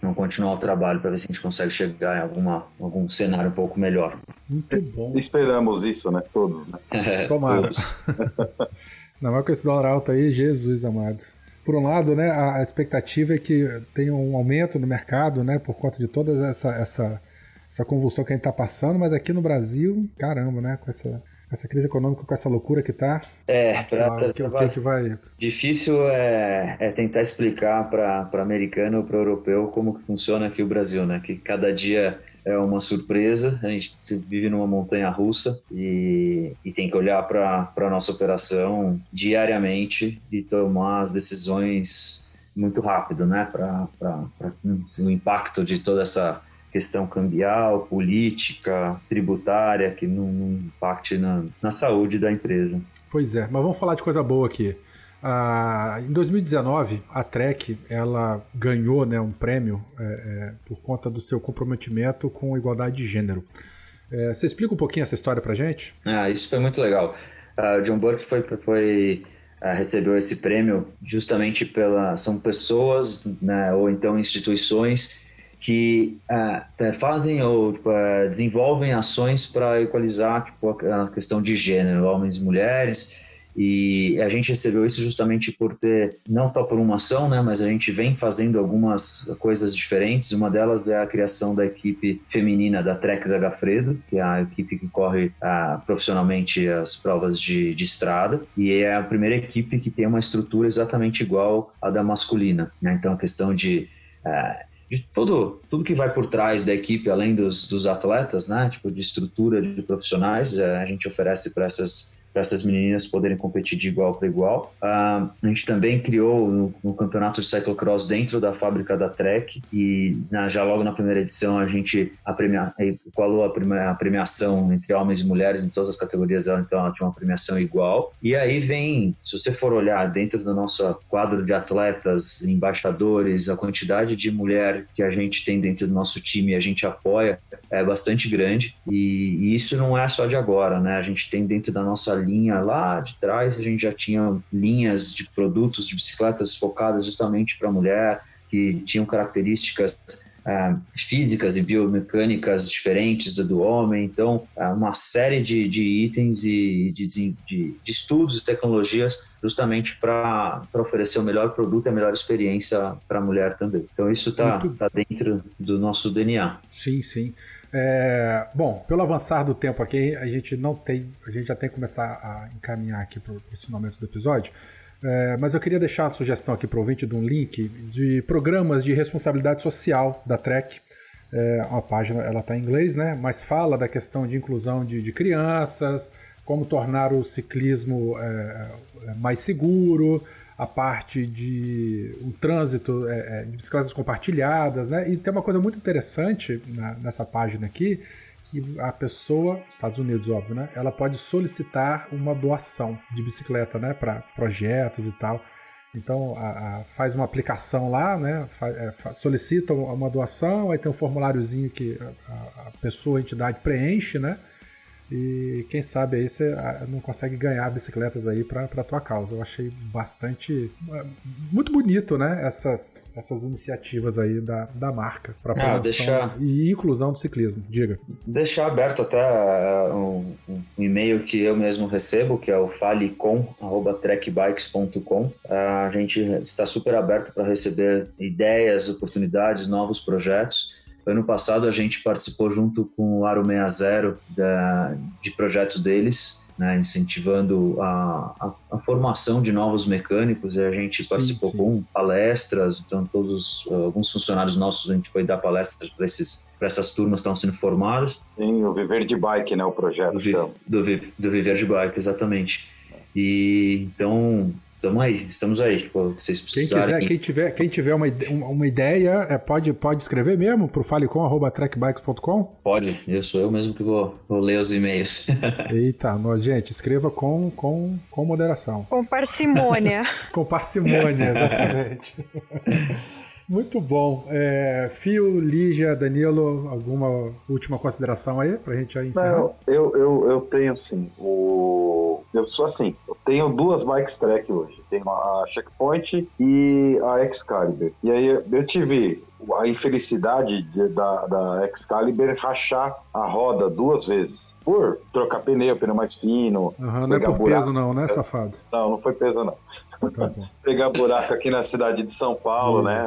Vamos continuar o trabalho para ver se a gente consegue chegar em alguma, algum cenário um pouco melhor. Muito bom. Esperamos isso, né? Todos, né? Tomara. Todos. Ainda mais com esse dólar alto aí, Jesus amado. Por um lado, né, a expectativa é que tenha um aumento no mercado, né, por conta de toda essa, essa, essa convulsão que a gente está passando, mas aqui no Brasil, caramba, né, com essa, essa crise econômica, com essa loucura que tá. É, pra, que, que, que vai... difícil é, é tentar explicar para americano ou para europeu como que funciona aqui o Brasil, né? Que cada dia é uma surpresa. A gente vive numa montanha russa e, e tem que olhar para a nossa operação diariamente e tomar as decisões muito rápido, né? Para o impacto de toda essa questão cambial, política, tributária, que não, não impacte na, na saúde da empresa. Pois é, mas vamos falar de coisa boa aqui. Ah, em 2019, a Trek ela ganhou né, um prêmio é, é, por conta do seu comprometimento com igualdade de gênero. É, você explica um pouquinho essa história para gente? Ah, isso foi muito legal. Uh, o John Burke foi, foi uh, recebeu esse prêmio justamente pela são pessoas né, ou então instituições que uh, fazem ou tipo, desenvolvem ações para equalizar tipo, a questão de gênero, homens e mulheres e a gente recebeu isso justamente por ter, não só por uma ação, né, mas a gente vem fazendo algumas coisas diferentes. Uma delas é a criação da equipe feminina da Trek Zagafredo, que é a equipe que corre ah, profissionalmente as provas de, de, estrada. E é a primeira equipe que tem uma estrutura exatamente igual à da masculina. Né? Então, a questão de. Ah, de tudo, tudo que vai por trás da equipe, além dos, dos atletas, né? Tipo, de estrutura de profissionais, eh, a gente oferece para essas para essas meninas poderem competir de igual para igual. Uh, a gente também criou no, no, campeonato de cyclocross dentro da fábrica da Trek e na, já logo na primeira edição a gente a premia, igualou a, premia, a, premiação entre homens e mulheres em todas as categorias dela, então ela tinha uma premiação igual. E aí vem, se você for olhar dentro do nosso quadro de atletas, embaixadores, a quantidade de mulher que a gente tem dentro do nosso time e a gente apoia é bastante grande e, e isso não é só de agora, né? A gente tem dentro da nossa linha lá de trás, a gente já tinha linhas de produtos de bicicletas focadas justamente para mulher, que tinham características é, físicas e biomecânicas diferentes do, do homem. Então, é uma série de, de itens e de, de, de estudos e tecnologias justamente para oferecer o melhor produto e a melhor experiência para a mulher também. Então, isso está tá dentro do nosso DNA. Sim, sim. É, bom, pelo avançar do tempo aqui, a gente não tem, a gente já tem que começar a encaminhar aqui para esse momento do episódio. É, mas eu queria deixar a sugestão aqui para o ouvinte de um link de programas de responsabilidade social da Trek. É, uma página, ela está em inglês, né? Mas fala da questão de inclusão de, de crianças, como tornar o ciclismo é, é mais seguro, a parte de um trânsito é, é, de bicicletas compartilhadas, né? E tem uma coisa muito interessante na, nessa página aqui, que a pessoa, Estados Unidos, óbvio, né? Ela pode solicitar uma doação de bicicleta, né? Para projetos e tal. Então a, a, faz uma aplicação lá, né? é, solicita uma doação, aí tem um formuláriozinho que a, a pessoa, a entidade preenche, né? E quem sabe aí você ah, não consegue ganhar bicicletas aí para tua causa. Eu achei bastante. Ah, muito bonito, né? Essas, essas iniciativas aí da, da marca para promoção ah, deixar... e inclusão do ciclismo. Diga. Deixar aberto até um, um, e-mail que eu mesmo recebo, que é o falecom.trackbikes.com. A gente está super aberto para receber ideias, oportunidades, novos projetos. Ano passado a gente participou junto com o Aro 60 da, de projetos deles, né, incentivando a, a, a, formação de novos mecânicos. E a gente participou sim, sim. com palestras, então todos alguns funcionários nossos a gente foi dar palestras para esses para essas turmas que estão sendo formadas. Sim, o Viver de Bike, né, o projeto. Do, do, do Viver de Bike, exatamente. E então, estamos aí, estamos aí. Tipo, vocês precisarem... Quem, quiser, quem tiver, quem tiver uma, uma ideia, é, pode, pode escrever mesmo para o falecom.trackbikes.com? Pode, eu sou eu mesmo que vou, vou ler os e-mails. Eita, nós, gente, escreva com, com, com moderação. Com parcimônia. com parcimônia, exatamente. Muito bom. É, Fio, Lígia, Danilo, alguma última consideração aí pra gente encerrar? Não, eu, eu, eu tenho sim. O... Eu sou assim, eu tenho duas bikes track hoje. Tenho a Checkpoint e a Excalibur. E aí eu tive a infelicidade de, da, da Excalibur rachar a roda duas vezes. Por trocar pneu, pneu mais fino. Uhum, não é por buraco. peso não, né, safado? Não, não foi peso não. Pegar buraco aqui na cidade de São Paulo, né?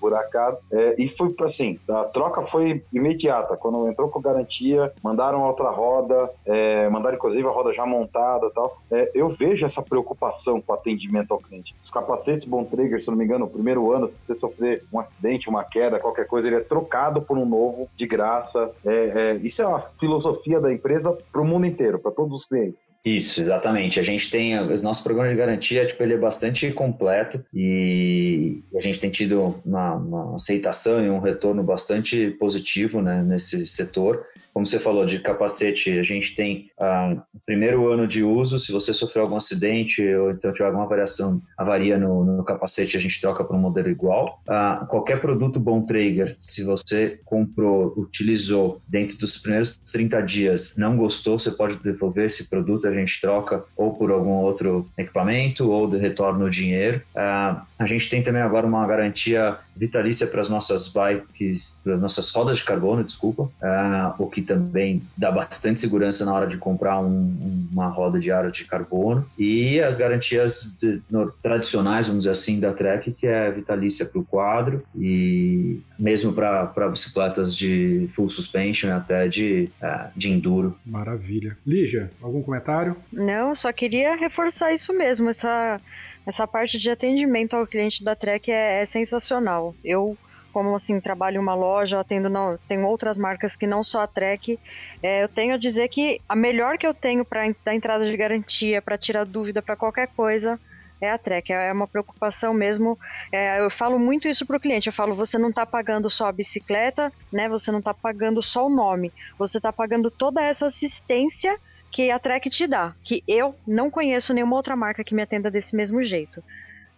Buracado. É, e foi assim, a troca foi imediata. Quando entrou com garantia, mandaram outra roda, é, mandaram inclusive a roda já montada tal. É, eu vejo essa preocupação com o atendimento ao cliente. Os capacetes Bontrager, se não me engano, no primeiro ano, se você sofrer um acidente, uma queda, qualquer coisa, ele é trocado por um novo de graça. É, é, isso é uma filosofia da empresa para o mundo inteiro, para todos os clientes. Isso, exatamente. A gente tem os nossos programas de garantia, tipo, ele é bastante completo e a gente tem tido uma, uma aceitação e um retorno bastante positivo né, nesse setor. Como você falou de capacete, a gente tem ah, o primeiro ano de uso, se você sofreu algum acidente ou então tiver alguma variação, avaria no, no capacete, a gente troca para um modelo igual. Ah, qualquer produto bom Traeger, se você comprou, utilizou dentro dos primeiros 30 dias, não gostou, você pode devolver esse produto, a gente troca ou por algum outro equipamento ou de retorno o dinheiro. Ah, a gente tem também agora uma garantia vitalícia para as nossas bikes, para as nossas rodas de carbono, desculpa, uh, o que também dá bastante segurança na hora de comprar um, uma roda de aro de carbono. E as garantias de, no, tradicionais, vamos dizer assim, da Trek, que é vitalícia para o quadro e mesmo para bicicletas de full suspension até de, uh, de enduro. Maravilha. Lígia, algum comentário? Não, só queria reforçar isso mesmo, essa essa parte de atendimento ao cliente da Trek é, é sensacional. Eu como assim trabalho em uma loja, atendo não, tenho outras marcas que não só a Trek, é, eu tenho a dizer que a melhor que eu tenho para dar entrada de garantia, para tirar dúvida para qualquer coisa, é a Trek. É uma preocupação mesmo. É, eu falo muito isso para o cliente. Eu falo, você não está pagando só a bicicleta, né? Você não está pagando só o nome. Você está pagando toda essa assistência que a Trek te dá, que eu não conheço nenhuma outra marca que me atenda desse mesmo jeito.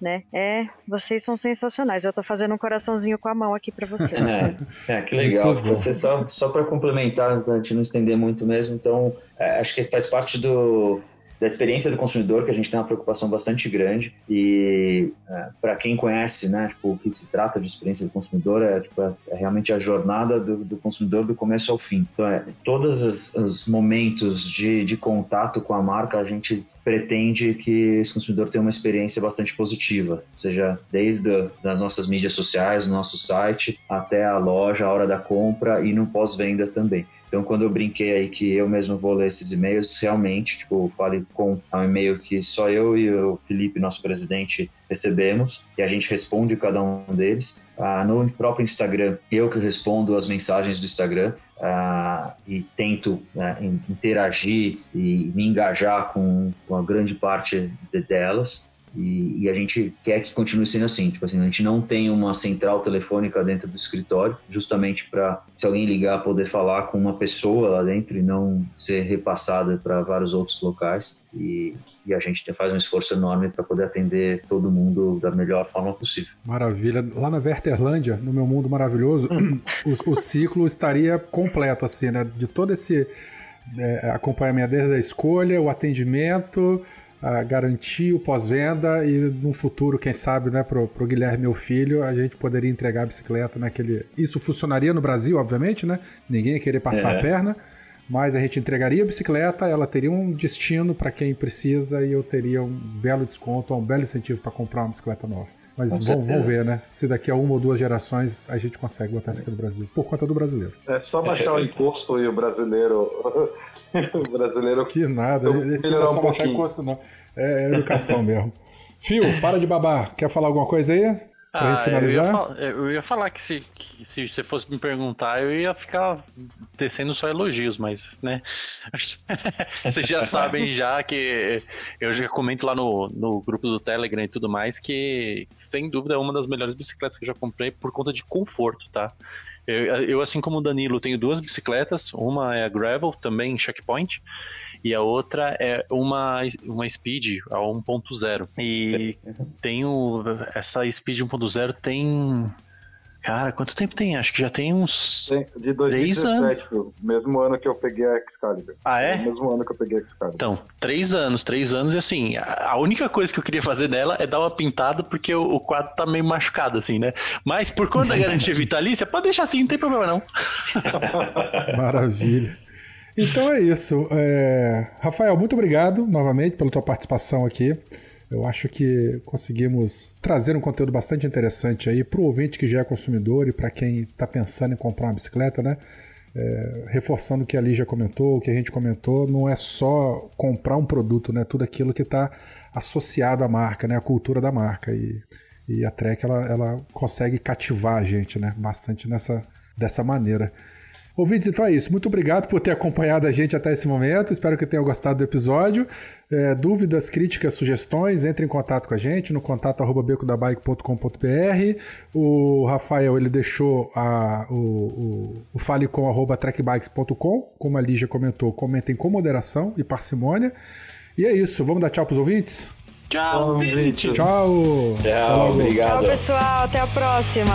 Né? É, vocês são sensacionais. Eu tô fazendo um coraçãozinho com a mão aqui para você. é, é, que legal. Você só só para complementar, para a gente não estender muito mesmo, então é, acho que faz parte do da experiência do consumidor, que a gente tem uma preocupação bastante grande. E é, para quem conhece, né, tipo, o que se trata de experiência do consumidor é, tipo, é, é realmente a jornada do, do, consumidor do começo ao fim. Então, é, todos os, os momentos de, de contato com a marca, a gente pretende que esse consumidor tenha uma experiência bastante positiva, seja desde as nossas mídias sociais, nosso site, até a loja, a hora da compra e no pós-venda também. Então, quando eu brinquei aí que eu mesmo vou ler esses e-mails, realmente, tipo, fale com um e-mail que só eu e o Felipe, nosso presidente, recebemos e a gente responde cada um deles. Ah, no próprio Instagram, eu que respondo as mensagens do Instagram ah, e tento né, interagir e me engajar com, com a grande parte de, delas. E, e, a gente quer que continue sendo assim. Tipo assim, a gente não tem uma central telefônica dentro do escritório, justamente para, se alguém ligar, poder falar com uma pessoa lá dentro e não ser repassada para vários outros locais. E, e a gente faz um esforço enorme para poder atender todo mundo da melhor forma possível. Maravilha. Lá na Werterlândia, no meu mundo maravilhoso, o, o, ciclo estaria completo, assim, né? De todo esse é, acompanhamento desde a escolha, o atendimento, a garantia, o pós-venda e no futuro, quem sabe, né, pro, pro Guilherme, meu filho, a gente poderia entregar a bicicleta naquele... Isso funcionaria no Brasil, obviamente, né? Ninguém ia querer passar é. a perna mas a gente entregaria a bicicleta, ela teria um destino para quem precisa e eu teria um belo desconto, um belo incentivo para comprar uma bicicleta nova. Mas vamos, vamos, ver, né? Se daqui a uma ou duas gerações a gente consegue botar isso aqui no Brasil, por conta do brasileiro. É só baixar o imposto e o brasileiro. o brasileiro. Que nada, esse não é só um baixar imposto, não. É, é educação mesmo. Fio, para de babar. Quer falar alguma coisa aí? Ah? Eu ia, eu ia, falar que se, que se você fosse me perguntar, eu ia ficar descendo só elogios, mas, né? Vocês já sabem já que eu já comento lá no, no grupo do Telegram e tudo mais que, sem dúvida, é uma das melhores bicicletas que eu já comprei por conta de conforto, tá? Eu, eu, assim como o Danilo, tenho duas bicicletas. Uma é a Gravel, também checkpoint e a outra é uma, uma Speed a 1.0. E tenho essa Speed 1.0 tem Cara, quanto tempo tem? Acho que já tem uns. De 2017, anos. mesmo ano que eu peguei a Excalibur. Ah, é? Mesmo ano que eu peguei a Excalibur. Então, três anos, três anos, e assim, a única coisa que eu queria fazer nela é dar uma pintada, porque o, o quadro tá meio machucado, assim, né? Mas por conta da garantia vitalícia, pode deixar assim, não tem problema não. Maravilha. Então é isso. É... Rafael, muito obrigado novamente pela tua participação aqui. Eu acho que conseguimos trazer um conteúdo bastante interessante aí para o ouvinte que já é consumidor e para quem está pensando em comprar uma bicicleta, né? É, reforçando o que a Lígia comentou, o que a gente comentou, não é só comprar um produto, né? Tudo aquilo que está associado à marca, né? A cultura da marca. E, e a Trek, ela, ela consegue cativar a gente, né? Bastante nessa, dessa maneira. Ouvintes, então é isso. Muito obrigado por ter acompanhado a gente até esse momento. Espero que tenham gostado do episódio. É, dúvidas, críticas, sugestões, entre em contato com a gente no contato arroba becodabike.com.br. O Rafael ele deixou a, o, o, o falecom arroba trackbikes.com. Como a Lígia comentou, comentem com moderação e parcimônia. E é isso. Vamos dar tchau para os ouvintes? Tchau, gente. Tchau. Tchau, obrigado. Tchau, pessoal. Até a próxima.